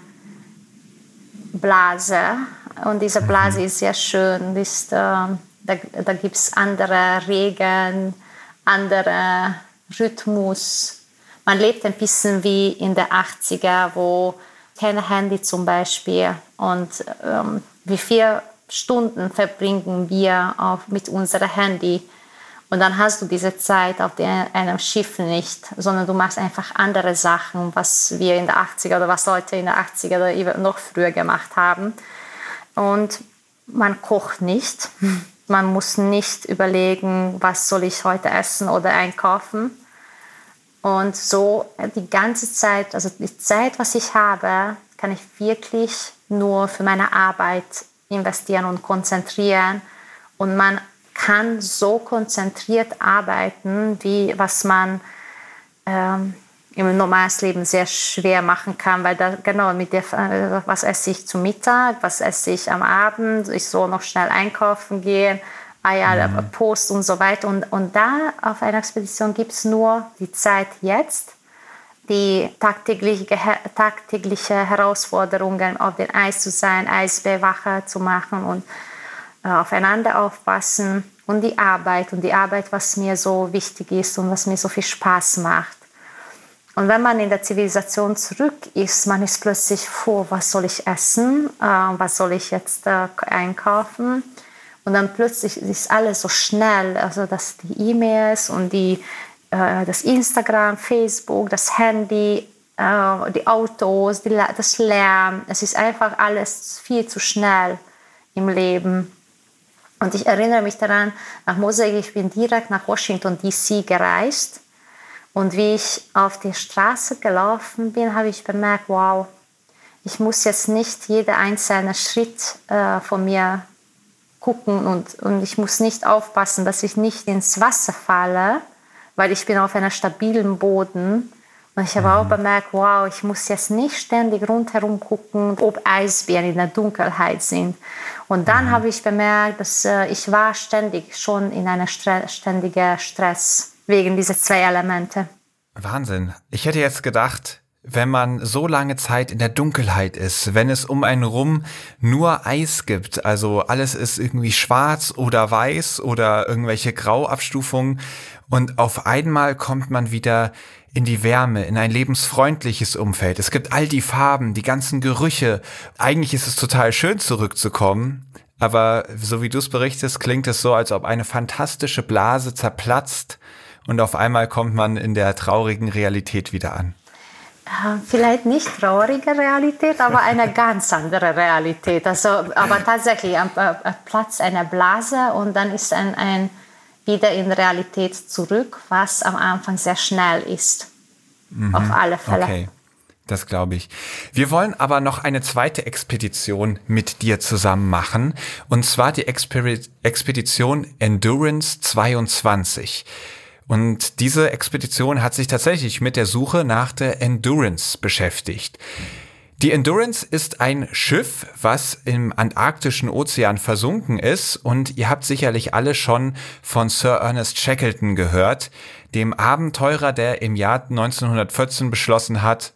Blase und diese Blase mhm. ist sehr schön. Ist, äh, da da gibt es andere Regeln, andere Rhythmus. Man lebt ein bisschen wie in der 80er, wo kein Handy zum Beispiel und ähm, wie viel Stunden verbringen wir auf, mit unserem Handy. Und dann hast du diese Zeit auf einem Schiff nicht, sondern du machst einfach andere Sachen, was wir in der 80er oder was Leute in der 80er oder noch früher gemacht haben. Und man kocht nicht. Man muss nicht überlegen, was soll ich heute essen oder einkaufen. Und so die ganze Zeit, also die Zeit, was ich habe, kann ich wirklich nur für meine Arbeit investieren und konzentrieren. Und man kann so konzentriert arbeiten, wie was man ähm, im normalen Leben sehr schwer machen kann, weil da genau mit der, äh, was esse ich zum Mittag, was esse ich am Abend, ich soll noch schnell einkaufen gehen, Eier, mhm. Post und so weiter. Und, und da auf einer Expedition gibt es nur die Zeit jetzt die tagtägliche, tagtägliche Herausforderungen, auf dem Eis zu sein, Eisbewache zu machen und äh, aufeinander aufpassen und die Arbeit und die Arbeit, was mir so wichtig ist und was mir so viel Spaß macht. Und wenn man in der Zivilisation zurück ist, man ist plötzlich vor, was soll ich essen, äh, was soll ich jetzt äh, einkaufen. Und dann plötzlich ist alles so schnell, also dass die E-Mails und die äh, das Instagram, Facebook, das Handy, äh, die Autos, das Lärm. Es ist einfach alles viel zu schnell im Leben. Und ich erinnere mich daran, nach Mosaic, ich bin direkt nach Washington, D.C. gereist. Und wie ich auf die Straße gelaufen bin, habe ich bemerkt, wow, ich muss jetzt nicht jeden einzelnen Schritt äh, von mir gucken und, und ich muss nicht aufpassen, dass ich nicht ins Wasser falle, weil ich bin auf einem stabilen Boden. Und ich habe mhm. auch bemerkt, wow, ich muss jetzt nicht ständig rundherum gucken, ob Eisbären in der Dunkelheit sind. Und dann mhm. habe ich bemerkt, dass äh, ich war ständig schon in einem Stre ständigen Stress wegen dieser zwei Elemente. Wahnsinn. Ich hätte jetzt gedacht, wenn man so lange Zeit in der Dunkelheit ist, wenn es um einen rum nur Eis gibt, also alles ist irgendwie schwarz oder weiß oder irgendwelche Grauabstufungen und auf einmal kommt man wieder in die Wärme, in ein lebensfreundliches Umfeld. Es gibt all die Farben, die ganzen Gerüche. Eigentlich ist es total schön zurückzukommen, aber so wie du es berichtest, klingt es so, als ob eine fantastische Blase zerplatzt und auf einmal kommt man in der traurigen Realität wieder an. Äh, vielleicht nicht traurige Realität, aber eine ganz andere Realität. Also, aber tatsächlich am Platz einer Blase und dann ist ein, ein wieder in Realität zurück, was am Anfang sehr schnell ist. Mhm. Auf alle Fälle. Okay. Das glaube ich. Wir wollen aber noch eine zweite Expedition mit dir zusammen machen. Und zwar die Expedition Endurance 22. Und diese Expedition hat sich tatsächlich mit der Suche nach der Endurance beschäftigt. Die Endurance ist ein Schiff, was im Antarktischen Ozean versunken ist und ihr habt sicherlich alle schon von Sir Ernest Shackleton gehört, dem Abenteurer, der im Jahr 1914 beschlossen hat,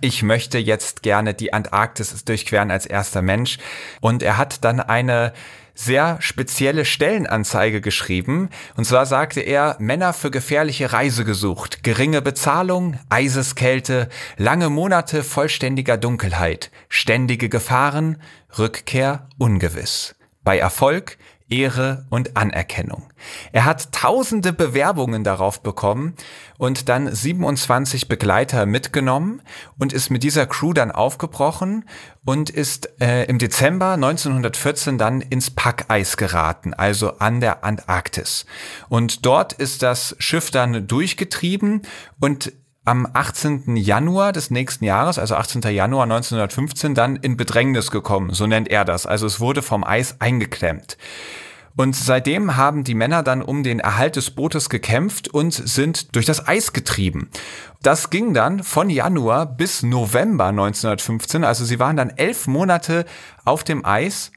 ich möchte jetzt gerne die Antarktis durchqueren als erster Mensch. Und er hat dann eine sehr spezielle Stellenanzeige geschrieben. Und zwar sagte er, Männer für gefährliche Reise gesucht, geringe Bezahlung, Eiseskälte, lange Monate vollständiger Dunkelheit, ständige Gefahren, Rückkehr ungewiss. Bei Erfolg Ehre und Anerkennung. Er hat tausende Bewerbungen darauf bekommen und dann 27 Begleiter mitgenommen und ist mit dieser Crew dann aufgebrochen und ist äh, im Dezember 1914 dann ins Packeis geraten, also an der Antarktis. Und dort ist das Schiff dann durchgetrieben und am 18. Januar des nächsten Jahres, also 18. Januar 1915, dann in Bedrängnis gekommen, so nennt er das. Also es wurde vom Eis eingeklemmt. Und seitdem haben die Männer dann um den Erhalt des Bootes gekämpft und sind durch das Eis getrieben. Das ging dann von Januar bis November 1915. Also sie waren dann elf Monate auf dem Eis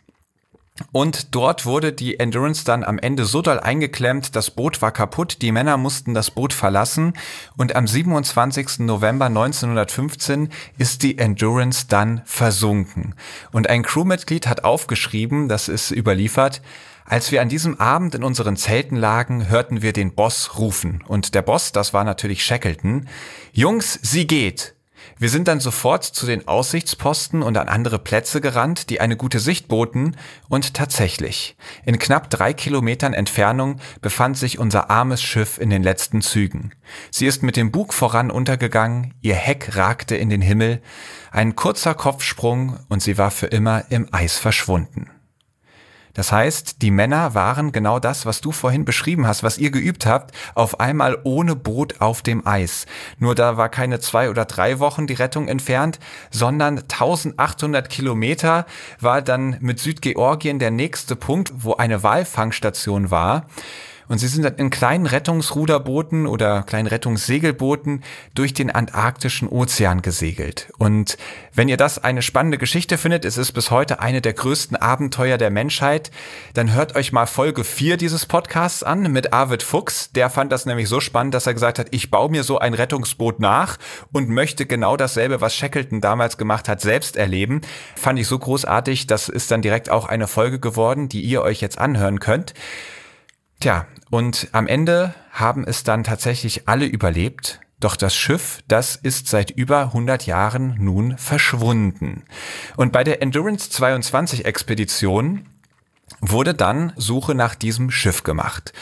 und dort wurde die Endurance dann am Ende so doll eingeklemmt, das Boot war kaputt, die Männer mussten das Boot verlassen und am 27. November 1915 ist die Endurance dann versunken. Und ein Crewmitglied hat aufgeschrieben, das ist überliefert, als wir an diesem Abend in unseren Zelten lagen, hörten wir den Boss rufen. Und der Boss, das war natürlich Shackleton. Jungs, sie geht! Wir sind dann sofort zu den Aussichtsposten und an andere Plätze gerannt, die eine gute Sicht boten, und tatsächlich, in knapp drei Kilometern Entfernung befand sich unser armes Schiff in den letzten Zügen. Sie ist mit dem Bug voran untergegangen, ihr Heck ragte in den Himmel, ein kurzer Kopfsprung und sie war für immer im Eis verschwunden. Das heißt, die Männer waren genau das, was du vorhin beschrieben hast, was ihr geübt habt, auf einmal ohne Boot auf dem Eis. Nur da war keine zwei oder drei Wochen die Rettung entfernt, sondern 1800 Kilometer war dann mit Südgeorgien der nächste Punkt, wo eine Walfangstation war. Und sie sind dann in kleinen Rettungsruderbooten oder kleinen Rettungssegelbooten durch den Antarktischen Ozean gesegelt. Und wenn ihr das eine spannende Geschichte findet, es ist bis heute eine der größten Abenteuer der Menschheit, dann hört euch mal Folge 4 dieses Podcasts an mit Arvid Fuchs. Der fand das nämlich so spannend, dass er gesagt hat, ich baue mir so ein Rettungsboot nach und möchte genau dasselbe, was Shackleton damals gemacht hat, selbst erleben. Fand ich so großartig, das ist dann direkt auch eine Folge geworden, die ihr euch jetzt anhören könnt. Tja, und am Ende haben es dann tatsächlich alle überlebt. Doch das Schiff, das ist seit über 100 Jahren nun verschwunden. Und bei der Endurance 22 Expedition wurde dann Suche nach diesem Schiff gemacht.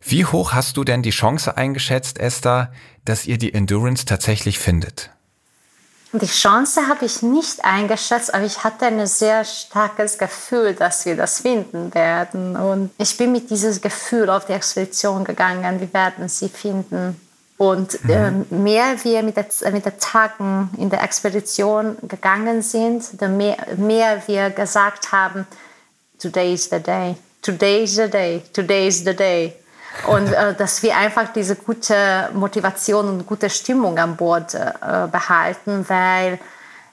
Wie hoch hast du denn die Chance eingeschätzt, Esther, dass ihr die Endurance tatsächlich findet? Die Chance habe ich nicht eingeschätzt, aber ich hatte ein sehr starkes Gefühl, dass wir das finden werden. Und ich bin mit diesem Gefühl auf die Expedition gegangen, wir werden sie finden. Und äh, mehr wir mit, der, mit den Tagen in der Expedition gegangen sind, desto mehr, mehr wir gesagt haben, today is the day, today is the day, today is the day. Und äh, dass wir einfach diese gute Motivation und gute Stimmung an Bord äh, behalten, weil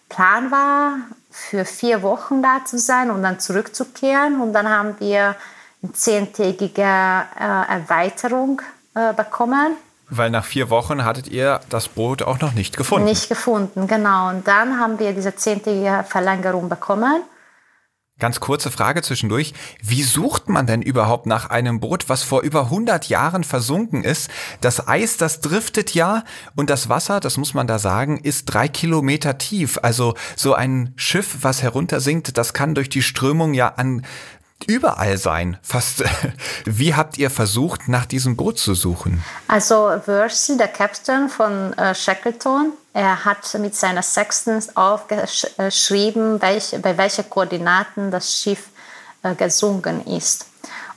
Plan war, für vier Wochen da zu sein und dann zurückzukehren. Und dann haben wir eine zehntägige äh, Erweiterung äh, bekommen. Weil nach vier Wochen hattet ihr das Boot auch noch nicht gefunden. Nicht gefunden, genau. Und dann haben wir diese zehntägige Verlängerung bekommen. Ganz kurze Frage zwischendurch. Wie sucht man denn überhaupt nach einem Boot, was vor über 100 Jahren versunken ist? Das Eis, das driftet ja und das Wasser, das muss man da sagen, ist drei Kilometer tief. Also so ein Schiff, was heruntersinkt, das kann durch die Strömung ja an überall sein. Fast. Wie habt ihr versucht, nach diesem Boot zu suchen? Also Worsley, der Captain von äh, Shackleton, er hat mit seiner Sextans aufgeschrieben, welch, bei welchen Koordinaten das Schiff äh, gesunken ist.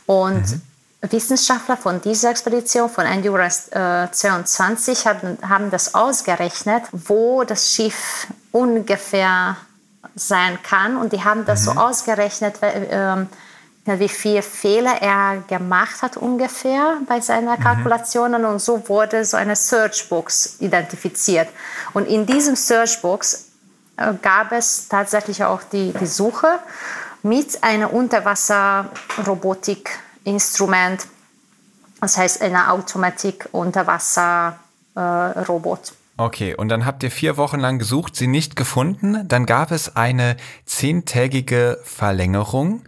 Und mhm. Wissenschaftler von dieser Expedition, von Endurance äh, 22, haben, haben das ausgerechnet, wo das Schiff ungefähr sein kann. Und die haben das mhm. so ausgerechnet, äh, wie viele Fehler er gemacht hat ungefähr bei seinen mhm. Kalkulationen. Und so wurde so eine Searchbox identifiziert. Und in diesem Searchbox äh, gab es tatsächlich auch die, die Suche mit einem Unterwasserrobotik-Instrument, das heißt eine Automatik-Unterwasser-Robot. Okay, und dann habt ihr vier Wochen lang gesucht, sie nicht gefunden. Dann gab es eine zehntägige Verlängerung.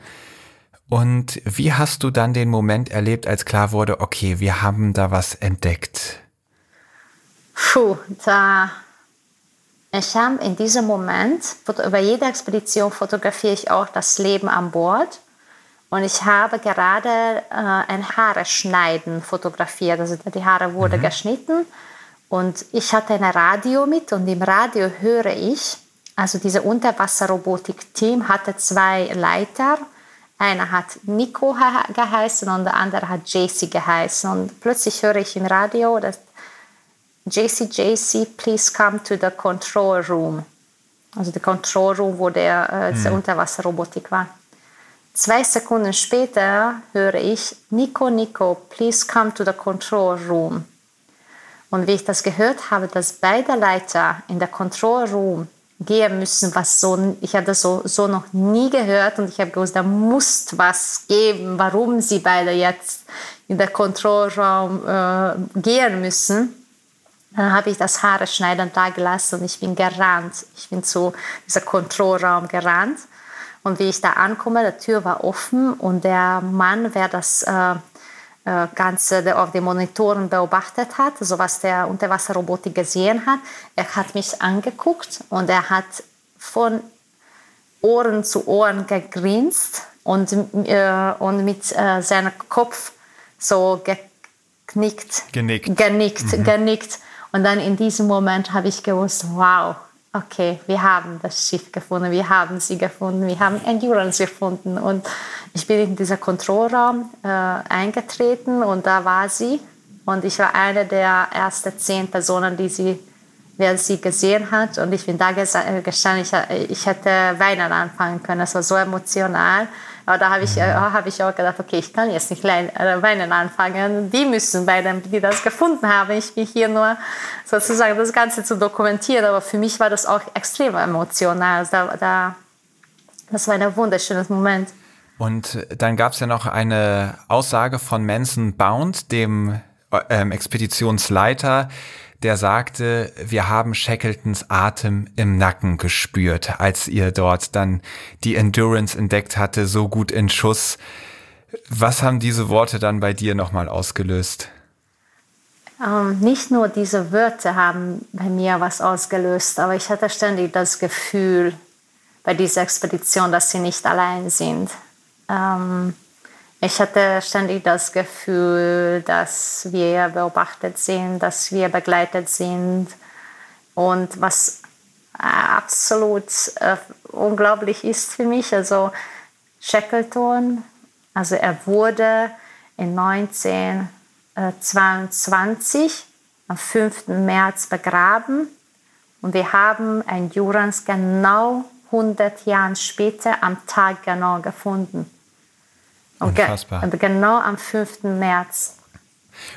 Und wie hast du dann den Moment erlebt, als klar wurde, okay, wir haben da was entdeckt? Puh, da ich habe in diesem Moment, bei jeder Expedition fotografiere ich auch das Leben an Bord. Und ich habe gerade äh, ein Haare schneiden fotografiert. Also die Haare wurden mhm. geschnitten und ich hatte ein Radio mit und im Radio höre ich, also diese Unterwasserrobotik-Team hatte zwei Leiter. Einer hat Nico geheißen und der andere hat JC geheißen. Und plötzlich höre ich im Radio, dass JC, JC, please come to the control room. Also der Control Room, wo der äh, mhm. Unterwasserrobotik war. Zwei Sekunden später höre ich Nico, Nico, please come to the control room. Und wie ich das gehört habe, dass beide Leiter in der Control Room gehen müssen, was so, ich das so, so noch nie gehört und ich habe gewusst, da muss was geben, warum sie beide jetzt in der Kontrollraum äh, gehen müssen. Dann habe ich das Haare schneiden da gelassen und ich bin gerannt. Ich bin zu diesem Kontrollraum gerannt. Und wie ich da ankomme, die Tür war offen und der Mann, wer das äh, äh, Ganze auf den Monitoren beobachtet hat, also was der Unterwasserrobotik gesehen hat, er hat mich angeguckt und er hat von Ohren zu Ohren gegrinst und, äh, und mit äh, seinem Kopf so geknickt. Genickt. Genickt, mhm. genickt. Und dann in diesem Moment habe ich gewusst, wow, okay, wir haben das Schiff gefunden, wir haben sie gefunden, wir haben Endurance gefunden. Und ich bin in diesen Kontrollraum äh, eingetreten und da war sie. Und ich war eine der ersten zehn Personen, die sie, wer sie gesehen hat. Und ich bin da äh, gestanden, ich, ich hätte weinen anfangen können. Es war so emotional. Aber da habe ich, äh, hab ich auch gedacht, okay, ich kann jetzt nicht äh, weinen anfangen. Die müssen beide, die das gefunden haben. Ich bin hier nur sozusagen das Ganze zu dokumentieren. Aber für mich war das auch extrem emotional. Da, da, das war ein wunderschönes Moment. Und dann gab es ja noch eine Aussage von Manson Bound, dem ähm, Expeditionsleiter, der sagte, wir haben Shackletons Atem im Nacken gespürt, als ihr dort dann die Endurance entdeckt hatte, so gut in Schuss. Was haben diese Worte dann bei dir nochmal ausgelöst? Ähm, nicht nur diese Wörter haben bei mir was ausgelöst, aber ich hatte ständig das Gefühl bei dieser Expedition, dass sie nicht allein sind. Ähm, ich hatte ständig das Gefühl, dass wir beobachtet sind, dass wir begleitet sind. Und was absolut äh, unglaublich ist für mich, also Shackleton, also er wurde in 1922 am 5. März begraben und wir haben Endurance genau 100 Jahre später am Tag genau gefunden. Unfassbar. Und genau am 5. März.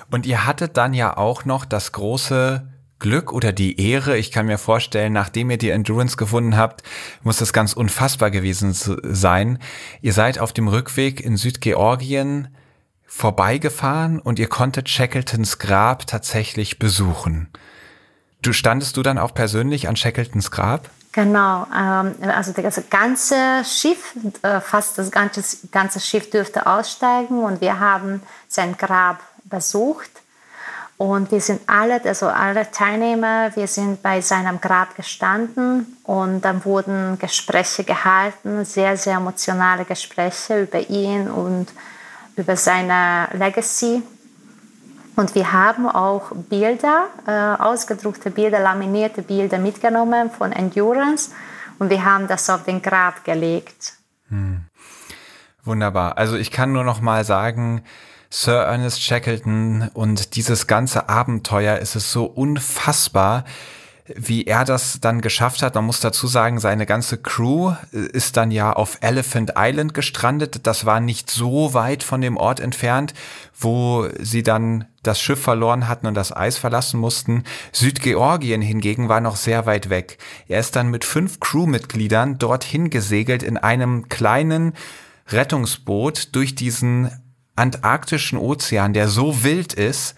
Und ihr hattet dann ja auch noch das große Glück oder die Ehre, ich kann mir vorstellen, nachdem ihr die Endurance gefunden habt, muss das ganz unfassbar gewesen sein. Ihr seid auf dem Rückweg in Südgeorgien vorbeigefahren und ihr konntet Shackletons Grab tatsächlich besuchen. Du standest du dann auch persönlich an Shackletons Grab? Genau, ähm, also das ganze Schiff, äh, fast das ganze, ganze Schiff dürfte aussteigen und wir haben sein Grab besucht. Und wir sind alle, also alle Teilnehmer, wir sind bei seinem Grab gestanden und dann wurden Gespräche gehalten, sehr, sehr emotionale Gespräche über ihn und über seine Legacy. Und wir haben auch Bilder, äh, ausgedruckte Bilder, laminierte Bilder mitgenommen von Endurance und wir haben das auf den Grab gelegt. Hm. Wunderbar. Also ich kann nur noch mal sagen, Sir Ernest Shackleton und dieses ganze Abenteuer ist es so unfassbar, wie er das dann geschafft hat. Man muss dazu sagen, seine ganze Crew ist dann ja auf Elephant Island gestrandet. Das war nicht so weit von dem Ort entfernt, wo sie dann das Schiff verloren hatten und das Eis verlassen mussten. Südgeorgien hingegen war noch sehr weit weg. Er ist dann mit fünf Crewmitgliedern dorthin gesegelt in einem kleinen Rettungsboot durch diesen antarktischen Ozean, der so wild ist,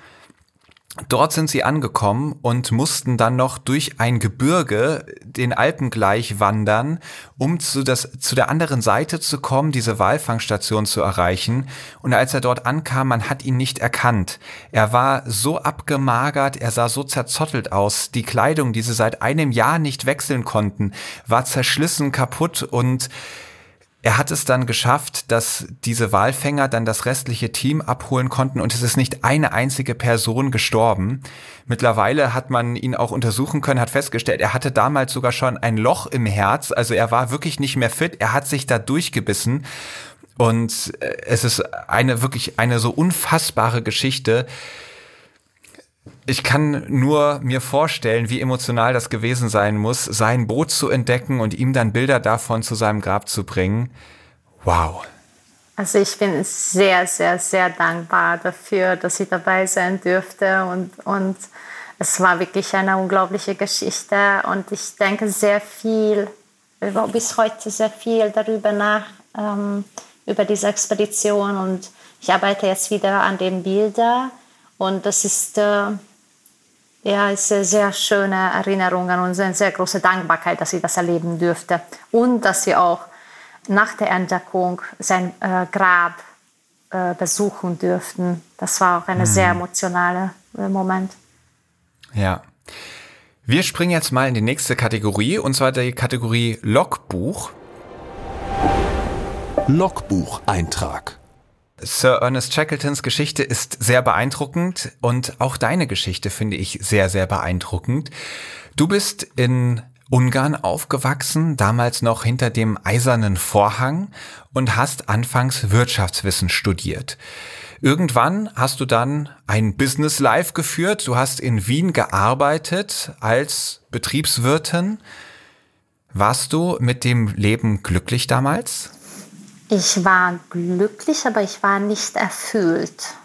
Dort sind sie angekommen und mussten dann noch durch ein Gebirge den Alpen gleich wandern, um zu, das, zu der anderen Seite zu kommen, diese Walfangstation zu erreichen. Und als er dort ankam, man hat ihn nicht erkannt. Er war so abgemagert, er sah so zerzottelt aus. Die Kleidung, die sie seit einem Jahr nicht wechseln konnten, war zerschlissen, kaputt und er hat es dann geschafft, dass diese Walfänger dann das restliche Team abholen konnten und es ist nicht eine einzige Person gestorben. Mittlerweile hat man ihn auch untersuchen können, hat festgestellt, er hatte damals sogar schon ein Loch im Herz, also er war wirklich nicht mehr fit, er hat sich da durchgebissen. Und äh, es ist eine wirklich eine so unfassbare Geschichte ich kann nur mir vorstellen, wie emotional das gewesen sein muss, sein Boot zu entdecken und ihm dann Bilder davon zu seinem Grab zu bringen. Wow. Also ich bin sehr, sehr, sehr dankbar dafür, dass ich dabei sein dürfte und, und es war wirklich eine unglaubliche Geschichte und ich denke sehr viel, bis heute sehr viel darüber nach, ähm, über diese Expedition und ich arbeite jetzt wieder an den Bildern und das ist... Äh, ja, es sind sehr schöne Erinnerungen und eine sehr große Dankbarkeit, dass ich das erleben durfte. Und dass wir auch nach der Entdeckung sein äh, Grab äh, besuchen durften. Das war auch ein mhm. sehr emotionaler äh, Moment. Ja. Wir springen jetzt mal in die nächste Kategorie, und zwar die Kategorie Logbuch. Logbucheintrag. Sir Ernest Shackletons Geschichte ist sehr beeindruckend und auch deine Geschichte finde ich sehr, sehr beeindruckend. Du bist in Ungarn aufgewachsen, damals noch hinter dem eisernen Vorhang und hast anfangs Wirtschaftswissen studiert. Irgendwann hast du dann ein Business Life geführt. Du hast in Wien gearbeitet als Betriebswirtin. Warst du mit dem Leben glücklich damals? Ich war glücklich, aber ich war nicht erfüllt.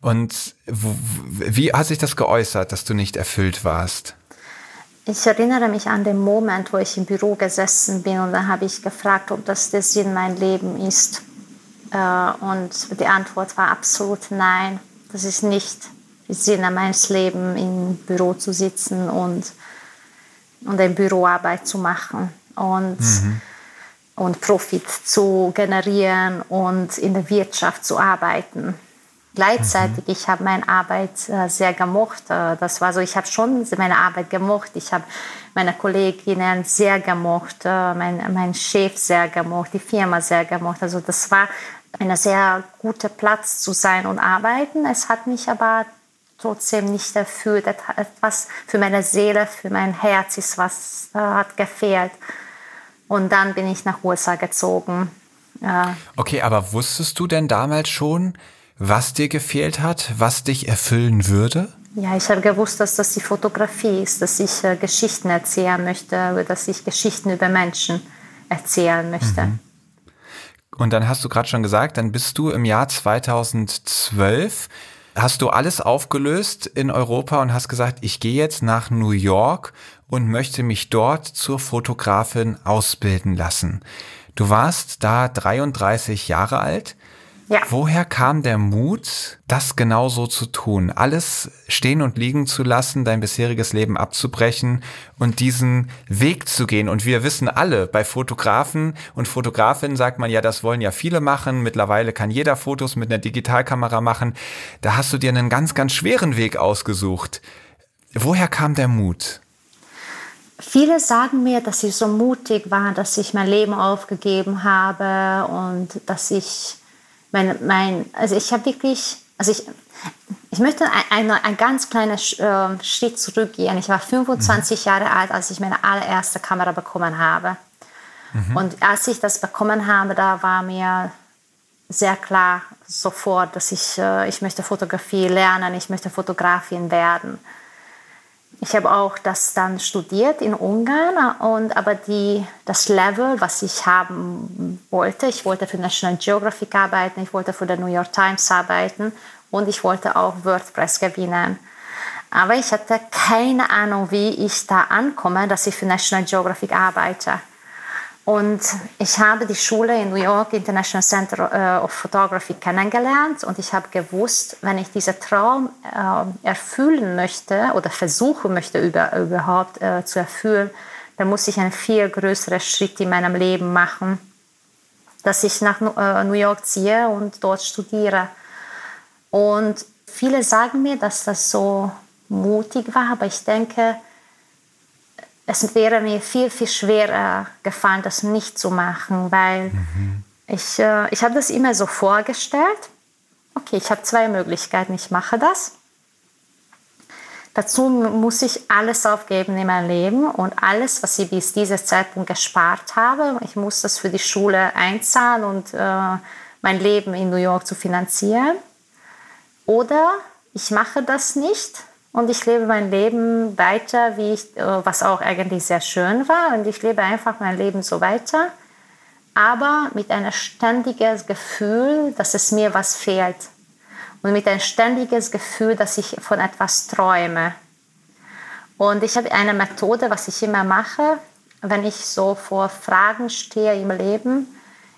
Und wie hat sich das geäußert, dass du nicht erfüllt warst? Ich erinnere mich an den Moment, wo ich im Büro gesessen bin und dann habe ich gefragt, ob das der Sinn mein Leben ist. Äh, und die Antwort war absolut nein. Das ist nicht der Sinn meines Lebens, im Büro zu sitzen und, und eine Büroarbeit zu machen. Und mhm und Profit zu generieren und in der Wirtschaft zu arbeiten. Gleichzeitig, mhm. ich habe meine Arbeit äh, sehr gemocht. Äh, das war so, ich habe schon meine Arbeit gemocht. Ich habe meine Kolleginnen sehr gemocht, äh, mein, mein Chef sehr gemocht, die Firma sehr gemocht. Also das war ein sehr guter Platz zu sein und arbeiten. Es hat mich aber trotzdem nicht erfüllt. Etwas für meine Seele, für mein Herz ist was hat gefehlt. Und dann bin ich nach USA gezogen. Ja. Okay, aber wusstest du denn damals schon, was dir gefehlt hat, was dich erfüllen würde? Ja, ich habe gewusst, dass das die Fotografie ist, dass ich äh, Geschichten erzählen möchte, dass ich Geschichten über Menschen erzählen möchte. Mhm. Und dann hast du gerade schon gesagt, dann bist du im Jahr 2012, hast du alles aufgelöst in Europa und hast gesagt, ich gehe jetzt nach New York und möchte mich dort zur Fotografin ausbilden lassen. Du warst da 33 Jahre alt. Ja. Woher kam der Mut, das genau so zu tun? Alles stehen und liegen zu lassen, dein bisheriges Leben abzubrechen und diesen Weg zu gehen. Und wir wissen alle, bei Fotografen und Fotografinnen sagt man ja, das wollen ja viele machen. Mittlerweile kann jeder Fotos mit einer Digitalkamera machen. Da hast du dir einen ganz, ganz schweren Weg ausgesucht. Woher kam der Mut? Viele sagen mir, dass ich so mutig war, dass ich mein Leben aufgegeben habe und dass ich mein, mein also ich habe wirklich, also ich, ich möchte einen ein ganz kleinen äh, Schritt zurückgehen. Ich war 25 mhm. Jahre alt, als ich meine allererste Kamera bekommen habe. Mhm. Und als ich das bekommen habe, da war mir sehr klar sofort, dass ich, äh, ich möchte Fotografie lernen, ich möchte Fotografin werden. Ich habe auch das dann studiert in Ungarn und aber die, das Level, was ich haben wollte, ich wollte für National Geographic arbeiten, ich wollte für die New York Times arbeiten und ich wollte auch WordPress gewinnen. Aber ich hatte keine Ahnung, wie ich da ankomme, dass ich für National Geographic arbeite. Und ich habe die Schule in New York, International Center äh, of Photography, kennengelernt und ich habe gewusst, wenn ich diesen Traum äh, erfüllen möchte oder versuchen möchte über, überhaupt äh, zu erfüllen, dann muss ich einen viel größeren Schritt in meinem Leben machen, dass ich nach äh, New York ziehe und dort studiere. Und viele sagen mir, dass das so mutig war, aber ich denke, es wäre mir viel, viel schwerer gefallen, das nicht zu machen, weil mhm. ich, äh, ich habe das immer so vorgestellt. Okay, ich habe zwei Möglichkeiten, ich mache das. Dazu muss ich alles aufgeben in meinem Leben und alles, was ich bis diesem Zeitpunkt gespart habe, ich muss das für die Schule einzahlen und äh, mein Leben in New York zu finanzieren. Oder ich mache das nicht und ich lebe mein Leben weiter, wie ich, äh, was auch eigentlich sehr schön war. Und ich lebe einfach mein Leben so weiter, aber mit einem ständigen Gefühl, dass es mir was fehlt. Und mit einem ständigen Gefühl, dass ich von etwas träume. Und ich habe eine Methode, was ich immer mache, wenn ich so vor Fragen stehe im Leben.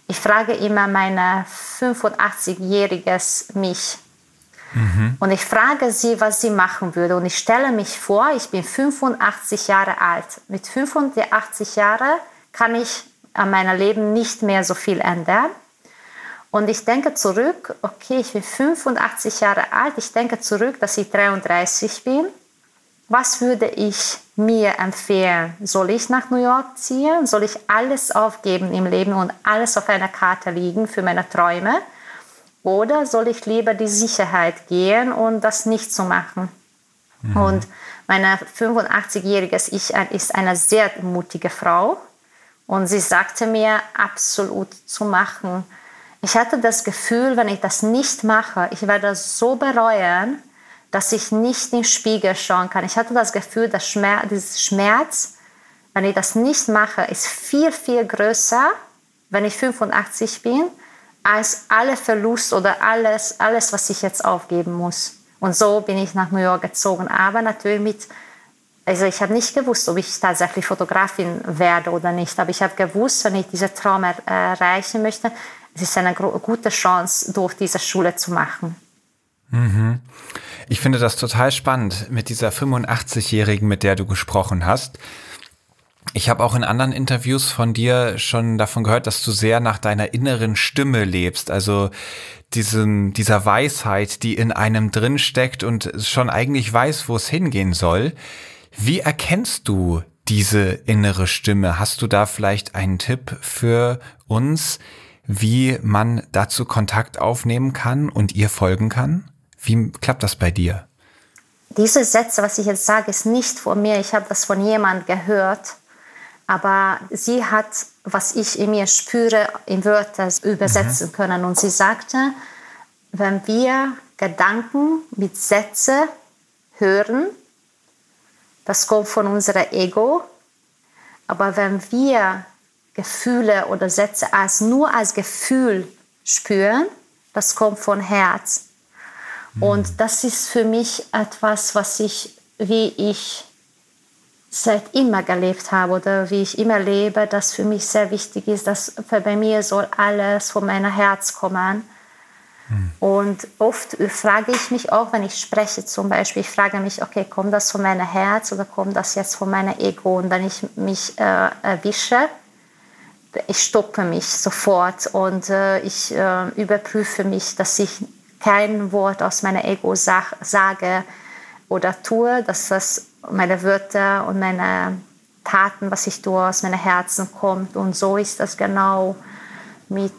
Ich frage immer meine 85-jähriges Mich Mhm. Und ich frage sie, was sie machen würde. Und ich stelle mich vor, ich bin 85 Jahre alt. Mit 85 Jahren kann ich an meinem Leben nicht mehr so viel ändern. Und ich denke zurück, okay, ich bin 85 Jahre alt, ich denke zurück, dass ich 33 bin. Was würde ich mir empfehlen? Soll ich nach New York ziehen? Soll ich alles aufgeben im Leben und alles auf einer Karte liegen für meine Träume? Oder soll ich lieber die Sicherheit gehen und das nicht zu machen? Mhm. Und meine 85-jährige Ich ist eine sehr mutige Frau und sie sagte mir, absolut zu machen. Ich hatte das Gefühl, wenn ich das nicht mache, ich werde so bereuen, dass ich nicht in den Spiegel schauen kann. Ich hatte das Gefühl, dass Schmerz, dieses Schmerz, wenn ich das nicht mache, ist viel, viel größer, wenn ich 85 bin, als alle Verlust oder alles, alles, was ich jetzt aufgeben muss. Und so bin ich nach New York gezogen. Aber natürlich mit, also ich habe nicht gewusst, ob ich tatsächlich Fotografin werde oder nicht. Aber ich habe gewusst, wenn ich diesen Traum er erreichen möchte, es ist eine gute Chance, durch diese Schule zu machen. Mhm. Ich finde das total spannend mit dieser 85-Jährigen, mit der du gesprochen hast. Ich habe auch in anderen Interviews von dir schon davon gehört, dass du sehr nach deiner inneren Stimme lebst, also diesen, dieser Weisheit, die in einem drin steckt und schon eigentlich weiß, wo es hingehen soll. Wie erkennst du diese innere Stimme? Hast du da vielleicht einen Tipp für uns, wie man dazu Kontakt aufnehmen kann und ihr folgen kann? Wie klappt das bei dir? Diese Sätze, was ich jetzt sage, ist nicht von mir. Ich habe das von jemand gehört aber sie hat, was ich in mir spüre, in Wörter übersetzen mhm. können. Und sie sagte, wenn wir Gedanken mit Sätze hören, das kommt von unserem Ego. Aber wenn wir Gefühle oder Sätze als, nur als Gefühl spüren, das kommt von Herz. Mhm. Und das ist für mich etwas, was ich, wie ich seit immer gelebt habe oder wie ich immer lebe, das für mich sehr wichtig ist, dass bei mir soll alles von meinem Herz kommen. Und oft frage ich mich auch, wenn ich spreche zum Beispiel, ich frage mich, okay, kommt das von meinem Herz oder kommt das jetzt von meinem Ego? Und wenn ich mich äh, erwische, ich stoppe mich sofort und äh, ich äh, überprüfe mich, dass ich kein Wort aus meinem Ego sag, sage oder tue, dass das meine Wörter und meine Taten, was ich tue, aus meinem Herzen kommt. Und so ist das genau mit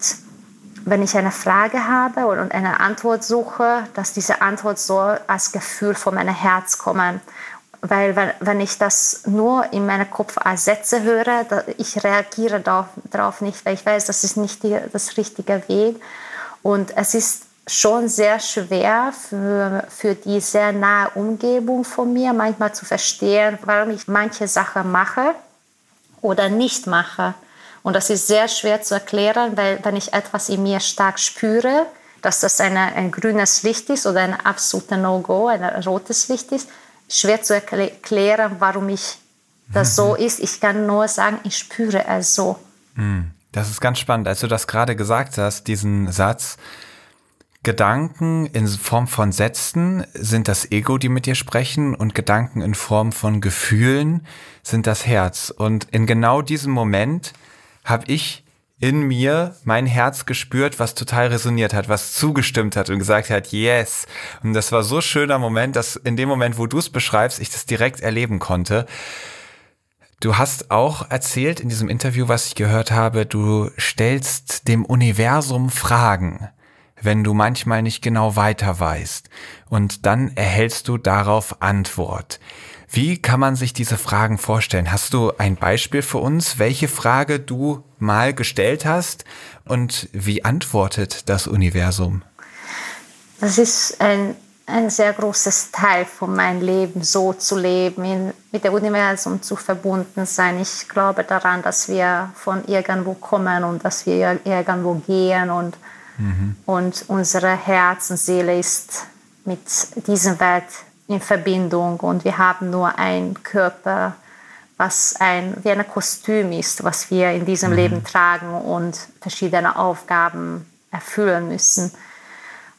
wenn ich eine Frage habe und eine Antwort suche, dass diese Antwort so als Gefühl von meinem Herz kommen. Weil wenn, ich das nur in meinem Kopf als Sätze höre, ich reagiere darauf nicht, weil ich weiß, das ist nicht die, das richtige Weg. Und es ist schon sehr schwer für, für die sehr nahe Umgebung von mir manchmal zu verstehen, warum ich manche Sachen mache oder nicht mache. Und das ist sehr schwer zu erklären, weil wenn ich etwas in mir stark spüre, dass das eine, ein grünes Licht ist oder ein absoluter No-Go, ein rotes Licht ist, schwer zu erklären, warum ich das mhm. so ist. Ich kann nur sagen, ich spüre es so. Mhm. Das ist ganz spannend, als du das gerade gesagt hast, diesen Satz. Gedanken in Form von Sätzen sind das Ego, die mit dir sprechen, und Gedanken in Form von Gefühlen sind das Herz. Und in genau diesem Moment habe ich in mir mein Herz gespürt, was total resoniert hat, was zugestimmt hat und gesagt hat, yes. Und das war so schöner Moment, dass in dem Moment, wo du es beschreibst, ich das direkt erleben konnte. Du hast auch erzählt in diesem Interview, was ich gehört habe, du stellst dem Universum Fragen, wenn du manchmal nicht genau weiter weißt. Und dann erhältst du darauf Antwort. Wie kann man sich diese Fragen vorstellen? Hast du ein Beispiel für uns, welche Frage du mal gestellt hast und wie antwortet das Universum? Das ist ein, ein sehr großes Teil von meinem Leben, so zu leben, in, mit dem Universum zu verbunden sein. Ich glaube daran, dass wir von irgendwo kommen und dass wir irgendwo gehen und, mhm. und unsere Herz und Seele ist mit dieser Welt in Verbindung und wir haben nur einen Körper, was ein, wie ein Kostüm ist, was wir in diesem mhm. Leben tragen und verschiedene Aufgaben erfüllen müssen.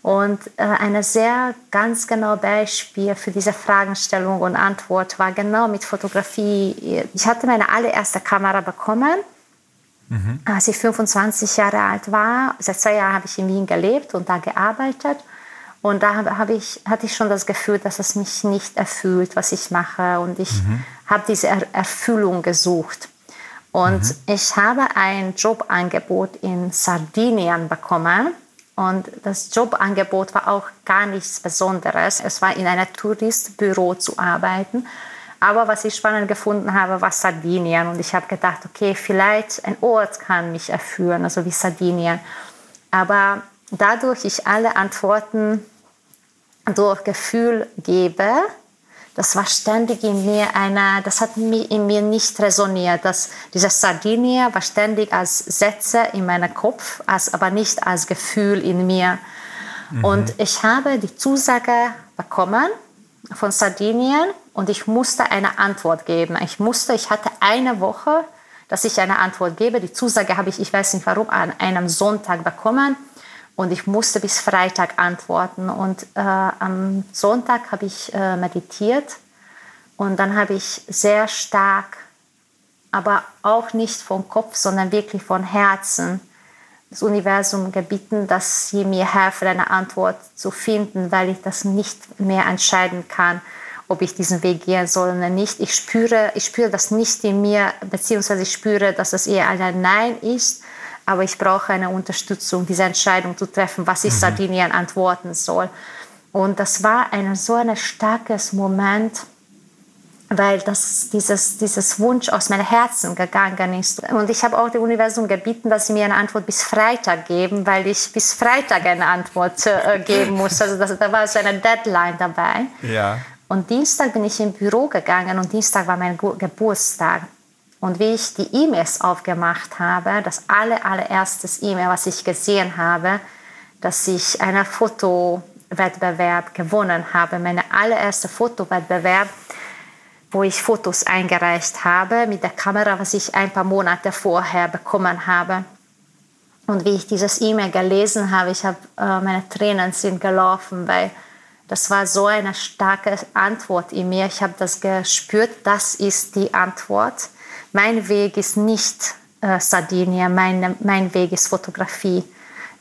Und äh, ein sehr ganz genau Beispiel für diese Fragestellung und Antwort war genau mit Fotografie. Ich hatte meine allererste Kamera bekommen, mhm. als ich 25 Jahre alt war. Seit zwei Jahren habe ich in Wien gelebt und da gearbeitet. Und da habe ich, hatte ich schon das Gefühl, dass es mich nicht erfüllt, was ich mache. Und ich mhm. habe diese er Erfüllung gesucht. Und mhm. ich habe ein Jobangebot in Sardinien bekommen. Und das Jobangebot war auch gar nichts Besonderes. Es war in einem Touristbüro zu arbeiten. Aber was ich spannend gefunden habe, war Sardinien. Und ich habe gedacht, okay, vielleicht ein Ort kann mich erfüllen, also wie Sardinien. Aber dadurch ich alle Antworten durch Gefühl gebe, das war ständig in mir eine, das hat in mir nicht resoniert. Das, dieser Sardinier war ständig als Sätze in meinem Kopf, als, aber nicht als Gefühl in mir. Mhm. Und ich habe die Zusage bekommen von Sardinien und ich musste eine Antwort geben. Ich musste, ich hatte eine Woche, dass ich eine Antwort gebe. Die Zusage habe ich, ich weiß nicht warum, an einem Sonntag bekommen. Und ich musste bis Freitag antworten. Und äh, am Sonntag habe ich äh, meditiert und dann habe ich sehr stark, aber auch nicht vom Kopf, sondern wirklich von Herzen das Universum gebeten, dass sie mir helfen, eine Antwort zu finden, weil ich das nicht mehr entscheiden kann, ob ich diesen Weg gehen soll oder nicht. Ich spüre, ich spüre das nicht in mir, beziehungsweise ich spüre, dass es eher ein Nein ist aber ich brauche eine Unterstützung, diese Entscheidung zu treffen, was ich mhm. Sardinien antworten soll. Und das war ein so ein starkes Moment, weil das, dieses, dieses Wunsch aus meinem Herzen gegangen ist. Und ich habe auch dem Universum gebeten, dass sie mir eine Antwort bis Freitag geben, weil ich bis Freitag eine Antwort äh, geben muss. Also das, da war so eine Deadline dabei. Ja. Und Dienstag bin ich im Büro gegangen und Dienstag war mein Geburtstag. Und wie ich die E-Mails aufgemacht habe, das aller, allererstes E-Mail, was ich gesehen habe, dass ich einen Fotowettbewerb gewonnen habe, meine allererste Fotowettbewerb, wo ich Fotos eingereicht habe mit der Kamera, was ich ein paar Monate vorher bekommen habe. Und wie ich dieses E-Mail gelesen habe, ich habe äh, meine Tränen sind gelaufen, weil das war so eine starke Antwort in mir. Ich habe das gespürt, das ist die Antwort. Mein Weg ist nicht äh, Sardinien, mein, mein Weg ist Fotografie.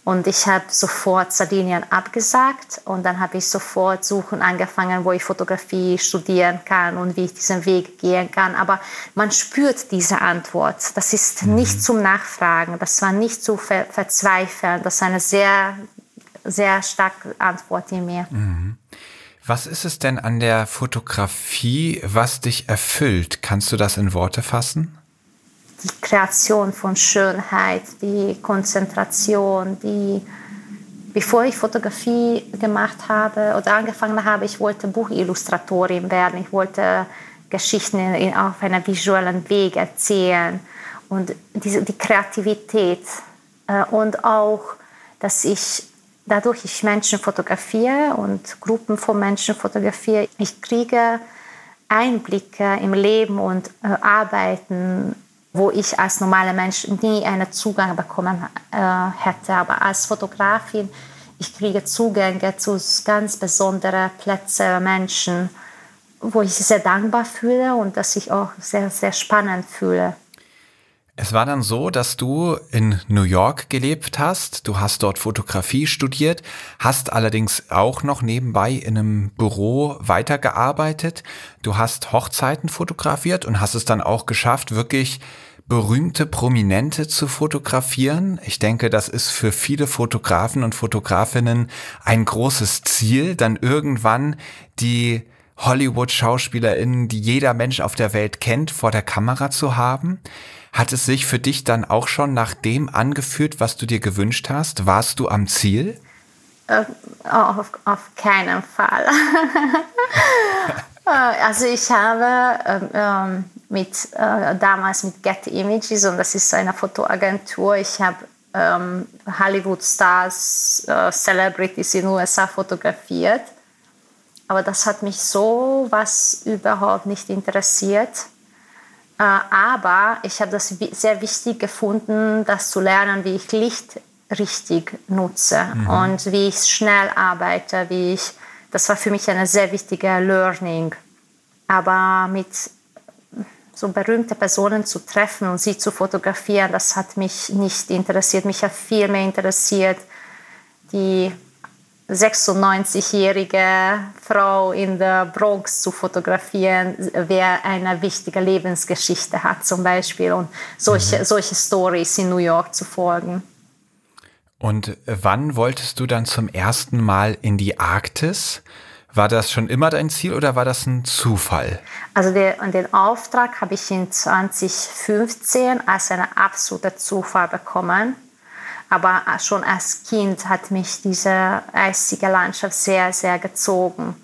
Und ich habe sofort Sardinien abgesagt und dann habe ich sofort suchen angefangen, wo ich Fotografie studieren kann und wie ich diesen Weg gehen kann. Aber man spürt diese Antwort. Das ist mhm. nicht zum Nachfragen, das war nicht zu ver verzweifeln. Das ist eine sehr, sehr starke Antwort in mir. Mhm. Was ist es denn an der Fotografie, was dich erfüllt? Kannst du das in Worte fassen? die Kreation von Schönheit, die Konzentration, die bevor ich Fotografie gemacht habe oder angefangen habe, ich wollte Buchillustratorin werden. Ich wollte Geschichten in, auf einem visuellen Weg erzählen und diese, die Kreativität äh, und auch, dass ich dadurch ich Menschen fotografiere und Gruppen von Menschen fotografiere, ich kriege Einblicke im Leben und äh, Arbeiten wo ich als normaler Mensch nie einen Zugang bekommen äh, hätte. Aber als Fotografin, ich kriege Zugänge zu ganz besonderen Plätzen, Menschen, wo ich sehr dankbar fühle und das ich auch sehr, sehr spannend fühle. Es war dann so, dass du in New York gelebt hast, du hast dort Fotografie studiert, hast allerdings auch noch nebenbei in einem Büro weitergearbeitet, du hast Hochzeiten fotografiert und hast es dann auch geschafft, wirklich berühmte Prominente zu fotografieren. Ich denke, das ist für viele Fotografen und Fotografinnen ein großes Ziel, dann irgendwann die Hollywood-SchauspielerInnen, die jeder Mensch auf der Welt kennt, vor der Kamera zu haben. Hat es sich für dich dann auch schon nach dem angefühlt, was du dir gewünscht hast? Warst du am Ziel? Äh, auf, auf keinen Fall. Äh, also ich habe ähm, ähm, mit, äh, damals mit Get Images und das ist so eine Fotoagentur. Ich habe ähm, Hollywood-Stars, äh, Celebrities in den USA fotografiert. Aber das hat mich so was überhaupt nicht interessiert. Äh, aber ich habe das sehr wichtig gefunden, das zu lernen, wie ich Licht richtig nutze mhm. und wie ich schnell arbeite, wie ich, das war für mich eine sehr wichtige Learning. Aber mit so berühmte Personen zu treffen und sie zu fotografieren, das hat mich nicht interessiert. Mich hat viel mehr interessiert, die 96-jährige Frau in der Bronx zu fotografieren, wer eine wichtige Lebensgeschichte hat zum Beispiel und solche, mhm. solche Stories in New York zu folgen. Und wann wolltest du dann zum ersten Mal in die Arktis? War das schon immer dein Ziel oder war das ein Zufall? Also der, den Auftrag habe ich in 2015 als einen absoluten Zufall bekommen. Aber schon als Kind hat mich diese eisige Landschaft sehr, sehr gezogen.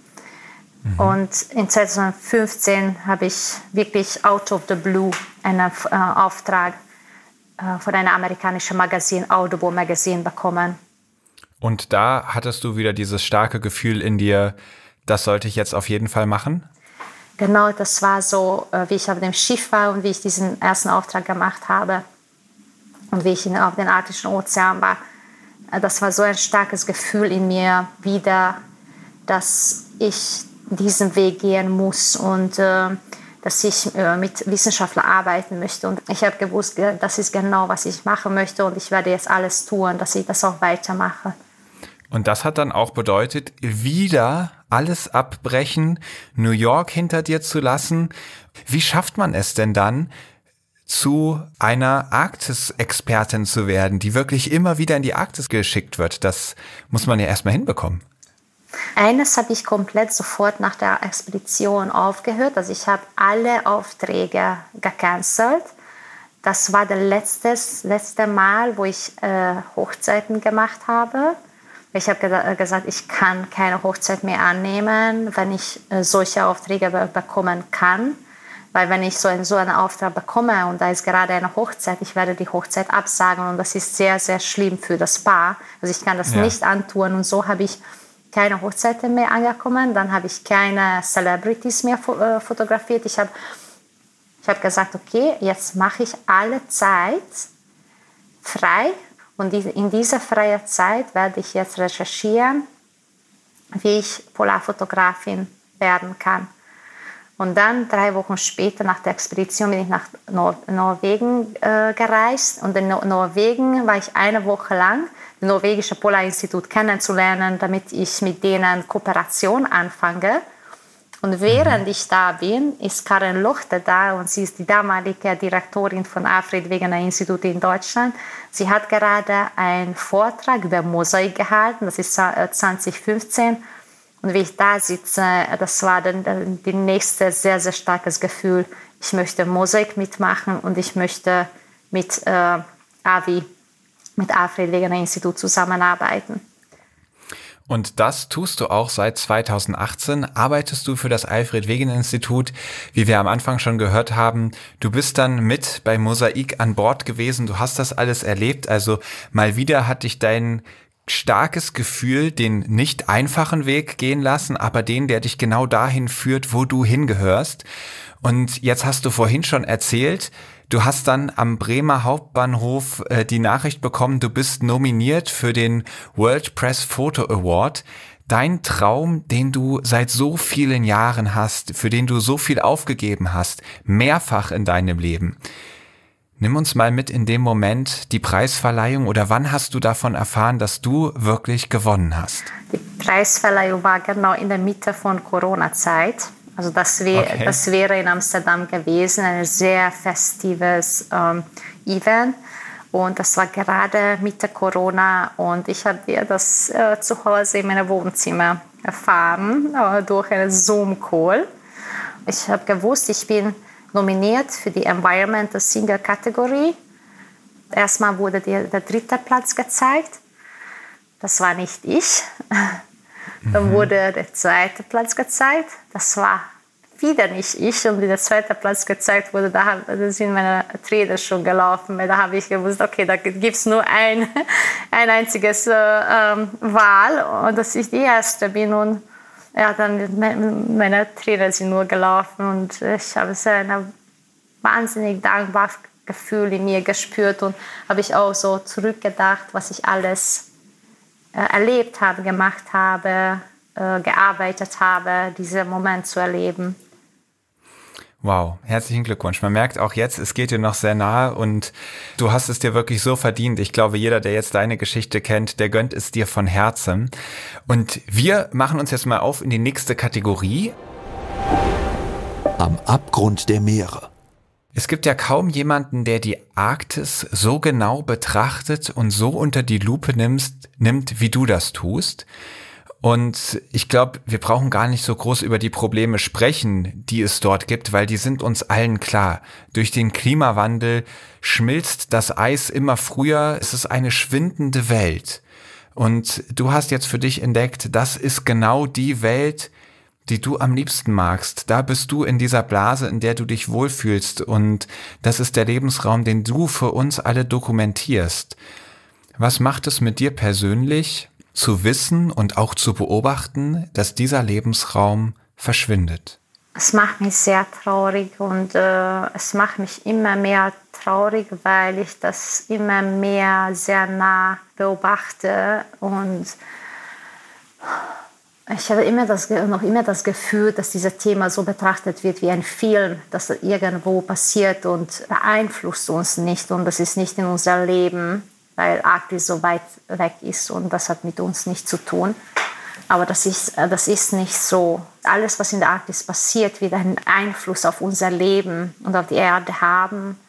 Mhm. Und in 2015 habe ich wirklich out of the blue einen äh, Auftrag äh, von einem amerikanischen Magazin, Audible Magazine, bekommen. Und da hattest du wieder dieses starke Gefühl in dir, das sollte ich jetzt auf jeden Fall machen? Genau, das war so, äh, wie ich auf dem Schiff war und wie ich diesen ersten Auftrag gemacht habe und wie ich auf dem Arktischen Ozean war, äh, das war so ein starkes Gefühl in mir wieder, dass ich diesen Weg gehen muss und äh, dass ich äh, mit Wissenschaftlern arbeiten möchte. Und ich habe gewusst, das ist genau, was ich machen möchte und ich werde jetzt alles tun, dass ich das auch weitermache. Und das hat dann auch bedeutet, wieder alles abbrechen, New York hinter dir zu lassen. Wie schafft man es denn dann, zu einer Arktis-Expertin zu werden, die wirklich immer wieder in die Arktis geschickt wird. Das muss man ja erstmal hinbekommen. Eines habe ich komplett sofort nach der Expedition aufgehört. Also ich habe alle Aufträge gecancelt. Das war das letzte, letzte Mal, wo ich äh, Hochzeiten gemacht habe. Ich habe gesagt, ich kann keine Hochzeit mehr annehmen, wenn ich äh, solche Aufträge bekommen kann. Weil wenn ich so einen, so einen Auftrag bekomme und da ist gerade eine Hochzeit, ich werde die Hochzeit absagen und das ist sehr, sehr schlimm für das Paar. Also ich kann das ja. nicht antun und so habe ich keine Hochzeiten mehr angekommen. Dann habe ich keine Celebrities mehr äh, fotografiert. Ich habe ich hab gesagt, okay, jetzt mache ich alle Zeit frei Und in dieser freien Zeit werde ich jetzt recherchieren, wie ich Polarfotografin werden kann. Und dann drei Wochen später nach der Expedition bin ich nach Nor Norwegen äh, gereist. Und in Nor Norwegen war ich eine Woche lang, das norwegische Polarinstitut kennenzulernen, damit ich mit denen Kooperation anfange. Und während mhm. ich da bin, ist Karin Lochte da und sie ist die damalige Direktorin von Alfred Wegener Institut in Deutschland. Sie hat gerade einen Vortrag über Mosaik gehalten, das ist 2015. Und wie ich da sitze, das war dann das nächste sehr, sehr starkes Gefühl. Ich möchte Mosaik mitmachen und ich möchte mit äh, AVI, mit Alfred Wegener Institut zusammenarbeiten. Und das tust du auch seit 2018. Arbeitest du für das Alfred Wegener Institut, wie wir am Anfang schon gehört haben. Du bist dann mit bei Mosaik an Bord gewesen. Du hast das alles erlebt. Also mal wieder hat dich dein starkes Gefühl den nicht einfachen Weg gehen lassen, aber den, der dich genau dahin führt, wo du hingehörst. Und jetzt hast du vorhin schon erzählt, Du hast dann am Bremer Hauptbahnhof äh, die Nachricht bekommen, du bist nominiert für den World Press Photo Award. Dein Traum, den du seit so vielen Jahren hast, für den du so viel aufgegeben hast, mehrfach in deinem Leben. Nimm uns mal mit in dem Moment die Preisverleihung oder wann hast du davon erfahren, dass du wirklich gewonnen hast? Die Preisverleihung war genau in der Mitte von Corona-Zeit. Also das, wär, okay. das wäre in Amsterdam gewesen, ein sehr festives ähm, Event. Und das war gerade Mitte Corona und ich habe das äh, zu Hause in meinem Wohnzimmer erfahren äh, durch einen Zoom-Call. Ich habe gewusst, ich bin nominiert für die Environmental Single Category. Erstmal wurde dir der dritte Platz gezeigt. Das war nicht ich. Dann mhm. wurde der zweite Platz gezeigt. Das war wieder nicht ich. Und wie der zweite Platz gezeigt wurde, da, da sind meine Tränen schon gelaufen. Da habe ich gewusst, okay, da gibt es nur ein, ein einziges äh, ähm, Wahl und dass ich die Erste bin. Und ja, dann meine Tränen sind nur gelaufen und ich habe so ein wahnsinnig dankbares Gefühl in mir gespürt und habe ich auch so zurückgedacht, was ich alles äh, erlebt habe, gemacht habe, äh, gearbeitet habe, diesen Moment zu erleben. Wow, herzlichen Glückwunsch. Man merkt auch jetzt, es geht dir noch sehr nahe und du hast es dir wirklich so verdient. Ich glaube, jeder, der jetzt deine Geschichte kennt, der gönnt es dir von Herzen. Und wir machen uns jetzt mal auf in die nächste Kategorie. Am Abgrund der Meere. Es gibt ja kaum jemanden, der die Arktis so genau betrachtet und so unter die Lupe nimmst, nimmt, wie du das tust. Und ich glaube, wir brauchen gar nicht so groß über die Probleme sprechen, die es dort gibt, weil die sind uns allen klar. Durch den Klimawandel schmilzt das Eis immer früher. Es ist eine schwindende Welt. Und du hast jetzt für dich entdeckt, das ist genau die Welt, die du am liebsten magst. Da bist du in dieser Blase, in der du dich wohlfühlst und das ist der Lebensraum, den du für uns alle dokumentierst. Was macht es mit dir persönlich, zu wissen und auch zu beobachten, dass dieser Lebensraum verschwindet? Es macht mich sehr traurig und äh, es macht mich immer mehr traurig, weil ich das immer mehr sehr nah beobachte und ich habe immer das, noch immer das Gefühl, dass dieses Thema so betrachtet wird wie ein Film, das irgendwo passiert und beeinflusst uns nicht und das ist nicht in unser Leben, weil Arktis so weit weg ist und das hat mit uns nichts zu tun. Aber das ist, das ist nicht so. Alles, was in der Arktis passiert, wird einen Einfluss auf unser Leben und auf die Erde haben.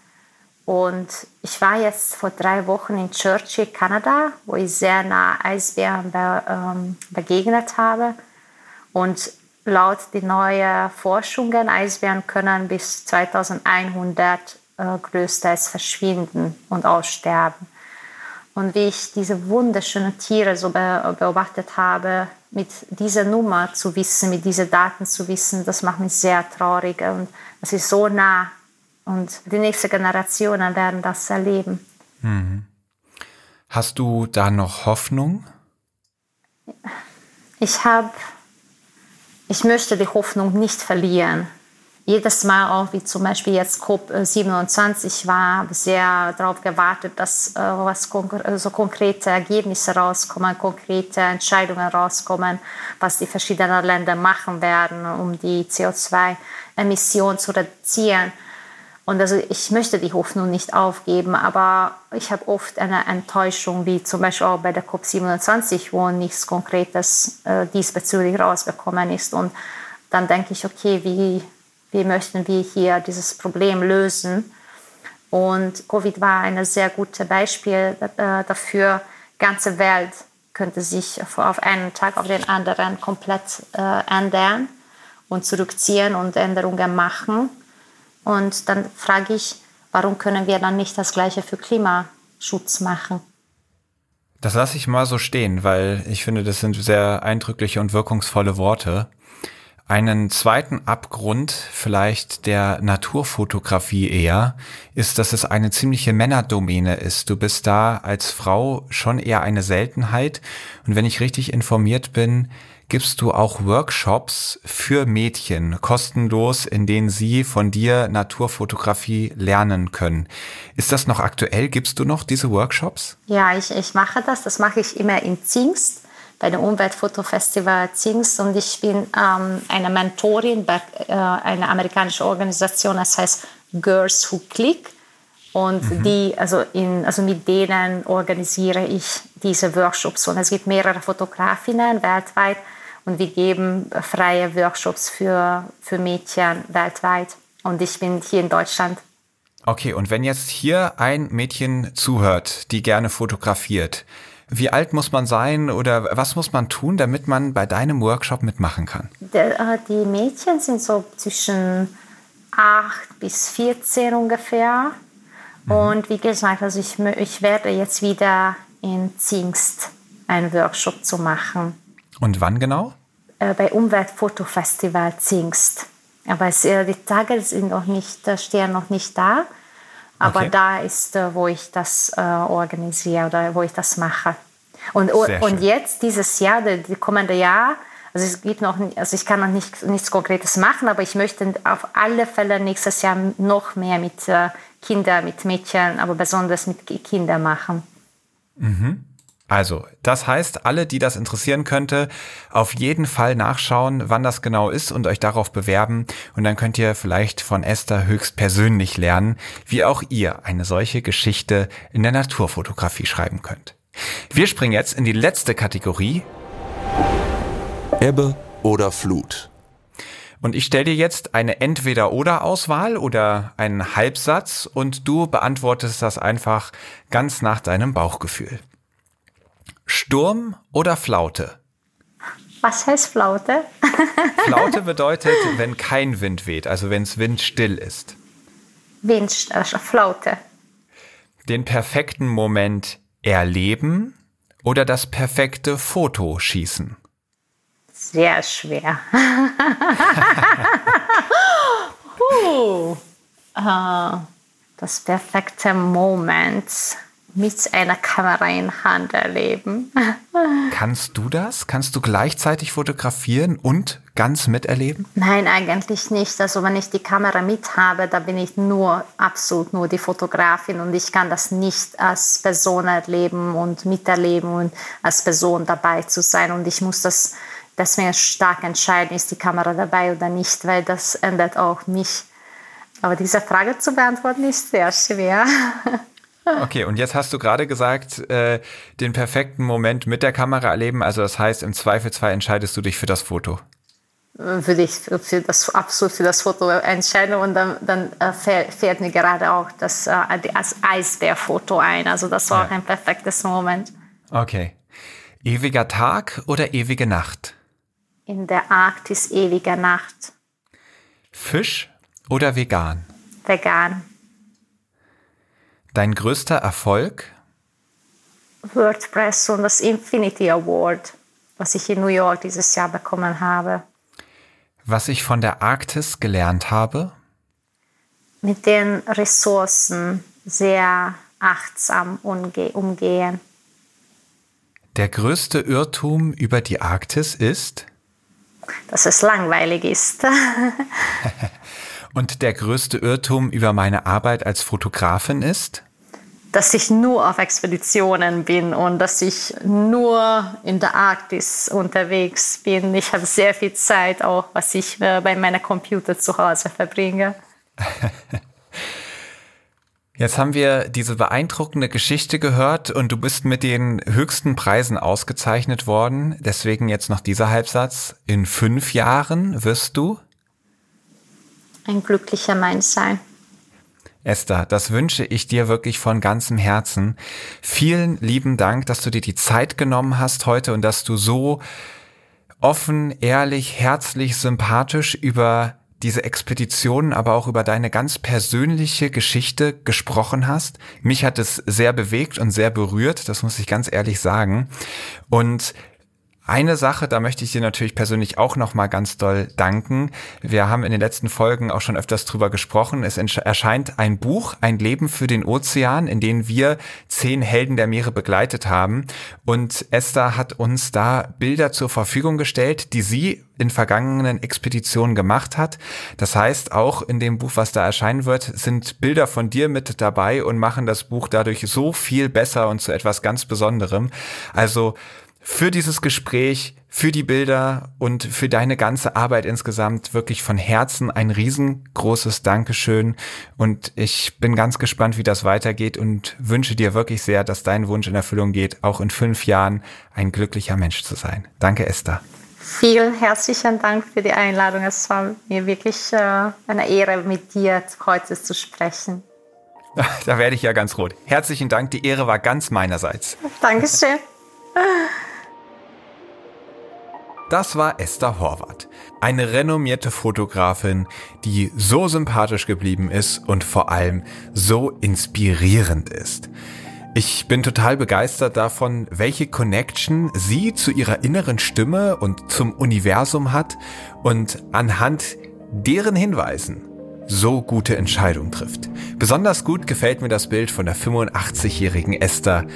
Und ich war jetzt vor drei Wochen in Churchill, Kanada, wo ich sehr nah Eisbären be, ähm, begegnet habe. Und laut den neuen Forschungen, Eisbären können bis 2100 äh, größtenteils verschwinden und aussterben. Und wie ich diese wunderschönen Tiere so be beobachtet habe, mit dieser Nummer zu wissen, mit diesen Daten zu wissen, das macht mich sehr traurig. Und das ist so nah und die nächsten Generationen werden das erleben. Mhm. Hast du da noch Hoffnung? Ich habe, ich möchte die Hoffnung nicht verlieren. Jedes Mal auch, wie zum Beispiel jetzt COP27 war, habe sehr darauf gewartet, dass äh, was konk äh, so konkrete Ergebnisse rauskommen, konkrete Entscheidungen rauskommen, was die verschiedenen Länder machen werden, um die CO2-Emissionen zu reduzieren. Und also ich möchte die Hoffnung nicht aufgeben, aber ich habe oft eine Enttäuschung, wie zum Beispiel auch bei der COP27, wo nichts Konkretes äh, diesbezüglich rausgekommen ist. Und dann denke ich, okay, wie, wie möchten wir hier dieses Problem lösen? Und Covid war ein sehr gutes Beispiel äh, dafür. Ganze Welt könnte sich auf einen Tag auf den anderen komplett äh, ändern und zurückziehen und Änderungen machen. Und dann frage ich, warum können wir dann nicht das Gleiche für Klimaschutz machen? Das lasse ich mal so stehen, weil ich finde, das sind sehr eindrückliche und wirkungsvolle Worte. Einen zweiten Abgrund vielleicht der Naturfotografie eher ist, dass es eine ziemliche Männerdomäne ist. Du bist da als Frau schon eher eine Seltenheit. Und wenn ich richtig informiert bin, gibst du auch Workshops für Mädchen kostenlos, in denen sie von dir Naturfotografie lernen können. Ist das noch aktuell? Gibst du noch diese Workshops? Ja, ich, ich mache das. Das mache ich immer in Zingst bei dem Umweltfotofestival Zings und ich bin ähm, eine Mentorin bei äh, einer amerikanischen Organisation, das heißt Girls Who Click. Und mhm. die, also, in, also mit denen organisiere ich diese Workshops. Und es gibt mehrere Fotografinnen weltweit und wir geben freie Workshops für, für Mädchen weltweit. Und ich bin hier in Deutschland. Okay, und wenn jetzt hier ein Mädchen zuhört, die gerne fotografiert, wie alt muss man sein oder was muss man tun, damit man bei deinem Workshop mitmachen kann? Äh, die Mädchen sind so zwischen 8 bis 14 ungefähr. Mhm. Und wie gesagt, also ich, ich werde jetzt wieder in Zingst einen Workshop zu machen. Und wann genau? Äh, bei Umweltfotofestival Zingst. Aber es, äh, die Tage sind noch nicht, stehen noch nicht da. Aber okay. da ist, äh, wo ich das äh, organisiere oder wo ich das mache. Und, und jetzt, dieses Jahr, die kommende Jahr, also es gibt noch, also ich kann noch nicht, nichts Konkretes machen, aber ich möchte auf alle Fälle nächstes Jahr noch mehr mit äh, Kindern, mit Mädchen, aber besonders mit Kindern machen. Mhm. Also, das heißt, alle, die das interessieren könnte, auf jeden Fall nachschauen, wann das genau ist und euch darauf bewerben. Und dann könnt ihr vielleicht von Esther höchst persönlich lernen, wie auch ihr eine solche Geschichte in der Naturfotografie schreiben könnt. Wir springen jetzt in die letzte Kategorie. Ebbe oder Flut. Und ich stelle dir jetzt eine Entweder-Oder-Auswahl oder einen Halbsatz und du beantwortest das einfach ganz nach deinem Bauchgefühl. Sturm oder Flaute? Was heißt Flaute? Flaute bedeutet, wenn kein Wind weht, also wenn es windstill ist. Wind, also Flaute. Den perfekten Moment erleben oder das perfekte Foto schießen? Sehr schwer. uh, uh, das perfekte Moment mit einer Kamera in Hand erleben. Kannst du das? Kannst du gleichzeitig fotografieren und ganz miterleben? Nein, eigentlich nicht. Also wenn ich die Kamera mit habe, da bin ich nur absolut nur die Fotografin und ich kann das nicht als Person erleben und miterleben und als Person dabei zu sein. Und ich muss das deswegen stark entscheiden, ist die Kamera dabei oder nicht, weil das ändert auch mich. Aber diese Frage zu beantworten ist sehr schwer. Okay, und jetzt hast du gerade gesagt, äh, den perfekten Moment mit der Kamera erleben. Also das heißt, im Zweifelsfall entscheidest du dich für das Foto. Würde ich für das, absolut für das Foto entscheiden und dann, dann äh, fällt mir gerade auch das, äh, das Eisbärfoto ein. Also das war ja. auch ein perfektes Moment. Okay. Ewiger Tag oder ewige Nacht? In der Arktis ewige Nacht. Fisch oder vegan? Vegan. Dein größter Erfolg? WordPress und das Infinity Award, was ich in New York dieses Jahr bekommen habe. Was ich von der Arktis gelernt habe? Mit den Ressourcen sehr achtsam umgehen. Der größte Irrtum über die Arktis ist? Dass es langweilig ist. Und der größte Irrtum über meine Arbeit als Fotografin ist? dass ich nur auf Expeditionen bin und dass ich nur in der Arktis unterwegs bin. Ich habe sehr viel Zeit auch, was ich äh, bei meiner Computer zu Hause verbringe. Jetzt haben wir diese beeindruckende Geschichte gehört und du bist mit den höchsten Preisen ausgezeichnet worden. Deswegen jetzt noch dieser Halbsatz. In fünf Jahren wirst du ein glücklicher Mensch sein. Esther, das wünsche ich dir wirklich von ganzem Herzen. Vielen lieben Dank, dass du dir die Zeit genommen hast heute und dass du so offen, ehrlich, herzlich, sympathisch über diese Expedition, aber auch über deine ganz persönliche Geschichte gesprochen hast. Mich hat es sehr bewegt und sehr berührt, das muss ich ganz ehrlich sagen. Und eine Sache, da möchte ich dir natürlich persönlich auch nochmal ganz doll danken. Wir haben in den letzten Folgen auch schon öfters drüber gesprochen. Es erscheint ein Buch, ein Leben für den Ozean, in dem wir zehn Helden der Meere begleitet haben. Und Esther hat uns da Bilder zur Verfügung gestellt, die sie in vergangenen Expeditionen gemacht hat. Das heißt, auch in dem Buch, was da erscheinen wird, sind Bilder von dir mit dabei und machen das Buch dadurch so viel besser und zu etwas ganz Besonderem. Also für dieses Gespräch, für die Bilder und für deine ganze Arbeit insgesamt wirklich von Herzen ein riesengroßes Dankeschön. Und ich bin ganz gespannt, wie das weitergeht und wünsche dir wirklich sehr, dass dein Wunsch in Erfüllung geht, auch in fünf Jahren ein glücklicher Mensch zu sein. Danke, Esther. Vielen herzlichen Dank für die Einladung. Es war mir wirklich äh, eine Ehre, mit dir heute zu sprechen. Da werde ich ja ganz rot. Herzlichen Dank, die Ehre war ganz meinerseits. Dankeschön. Das war Esther Horvath, eine renommierte Fotografin, die so sympathisch geblieben ist und vor allem so inspirierend ist. Ich bin total begeistert davon, welche Connection sie zu ihrer inneren Stimme und zum Universum hat und anhand deren Hinweisen so gute Entscheidungen trifft. Besonders gut gefällt mir das Bild von der 85-jährigen Esther,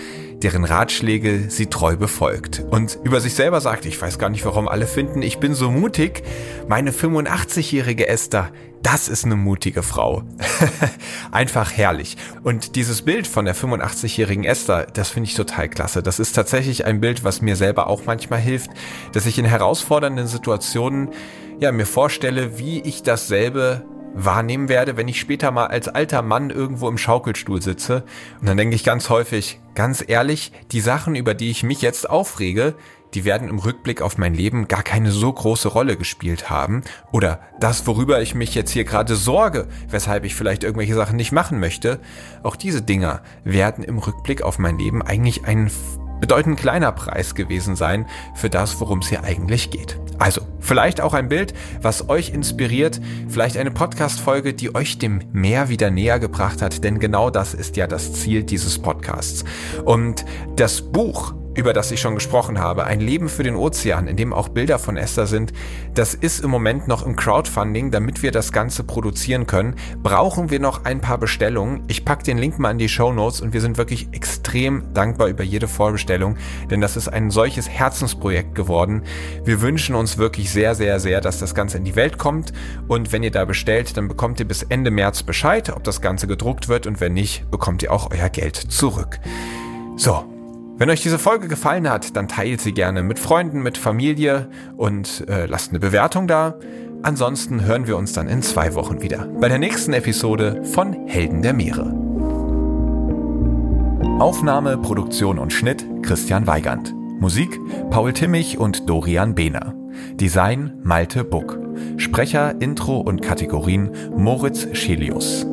deren Ratschläge sie treu befolgt. Und über sich selber sagt, ich weiß gar nicht, warum alle finden, ich bin so mutig. Meine 85-jährige Esther, das ist eine mutige Frau. Einfach herrlich. Und dieses Bild von der 85-jährigen Esther, das finde ich total klasse. Das ist tatsächlich ein Bild, was mir selber auch manchmal hilft, dass ich in herausfordernden Situationen ja mir vorstelle, wie ich dasselbe wahrnehmen werde, wenn ich später mal als alter Mann irgendwo im Schaukelstuhl sitze. Und dann denke ich ganz häufig, ganz ehrlich, die Sachen, über die ich mich jetzt aufrege, die werden im Rückblick auf mein Leben gar keine so große Rolle gespielt haben. Oder das, worüber ich mich jetzt hier gerade sorge, weshalb ich vielleicht irgendwelche Sachen nicht machen möchte, auch diese Dinger werden im Rückblick auf mein Leben eigentlich einen bedeutend kleiner Preis gewesen sein für das, worum es hier eigentlich geht. Also, vielleicht auch ein Bild, was euch inspiriert, vielleicht eine Podcast-Folge, die euch dem Meer wieder näher gebracht hat, denn genau das ist ja das Ziel dieses Podcasts. Und das Buch, über das ich schon gesprochen habe, ein Leben für den Ozean, in dem auch Bilder von Esther sind, das ist im Moment noch im Crowdfunding, damit wir das Ganze produzieren können, brauchen wir noch ein paar Bestellungen. Ich packe den Link mal in die Show Notes und wir sind wirklich extrem dankbar über jede Vorbestellung, denn das ist ein solches Herzensprojekt geworden. Wir wünschen uns wirklich sehr, sehr, sehr, dass das Ganze in die Welt kommt und wenn ihr da bestellt, dann bekommt ihr bis Ende März Bescheid, ob das Ganze gedruckt wird und wenn nicht, bekommt ihr auch euer Geld zurück. So, wenn euch diese Folge gefallen hat, dann teilt sie gerne mit Freunden, mit Familie und äh, lasst eine Bewertung da. Ansonsten hören wir uns dann in zwei Wochen wieder bei der nächsten Episode von Helden der Meere. Aufnahme, Produktion und Schnitt Christian Weigand. Musik Paul Timmich und Dorian Behner. Design Malte Buck. Sprecher, Intro und Kategorien Moritz Schelius.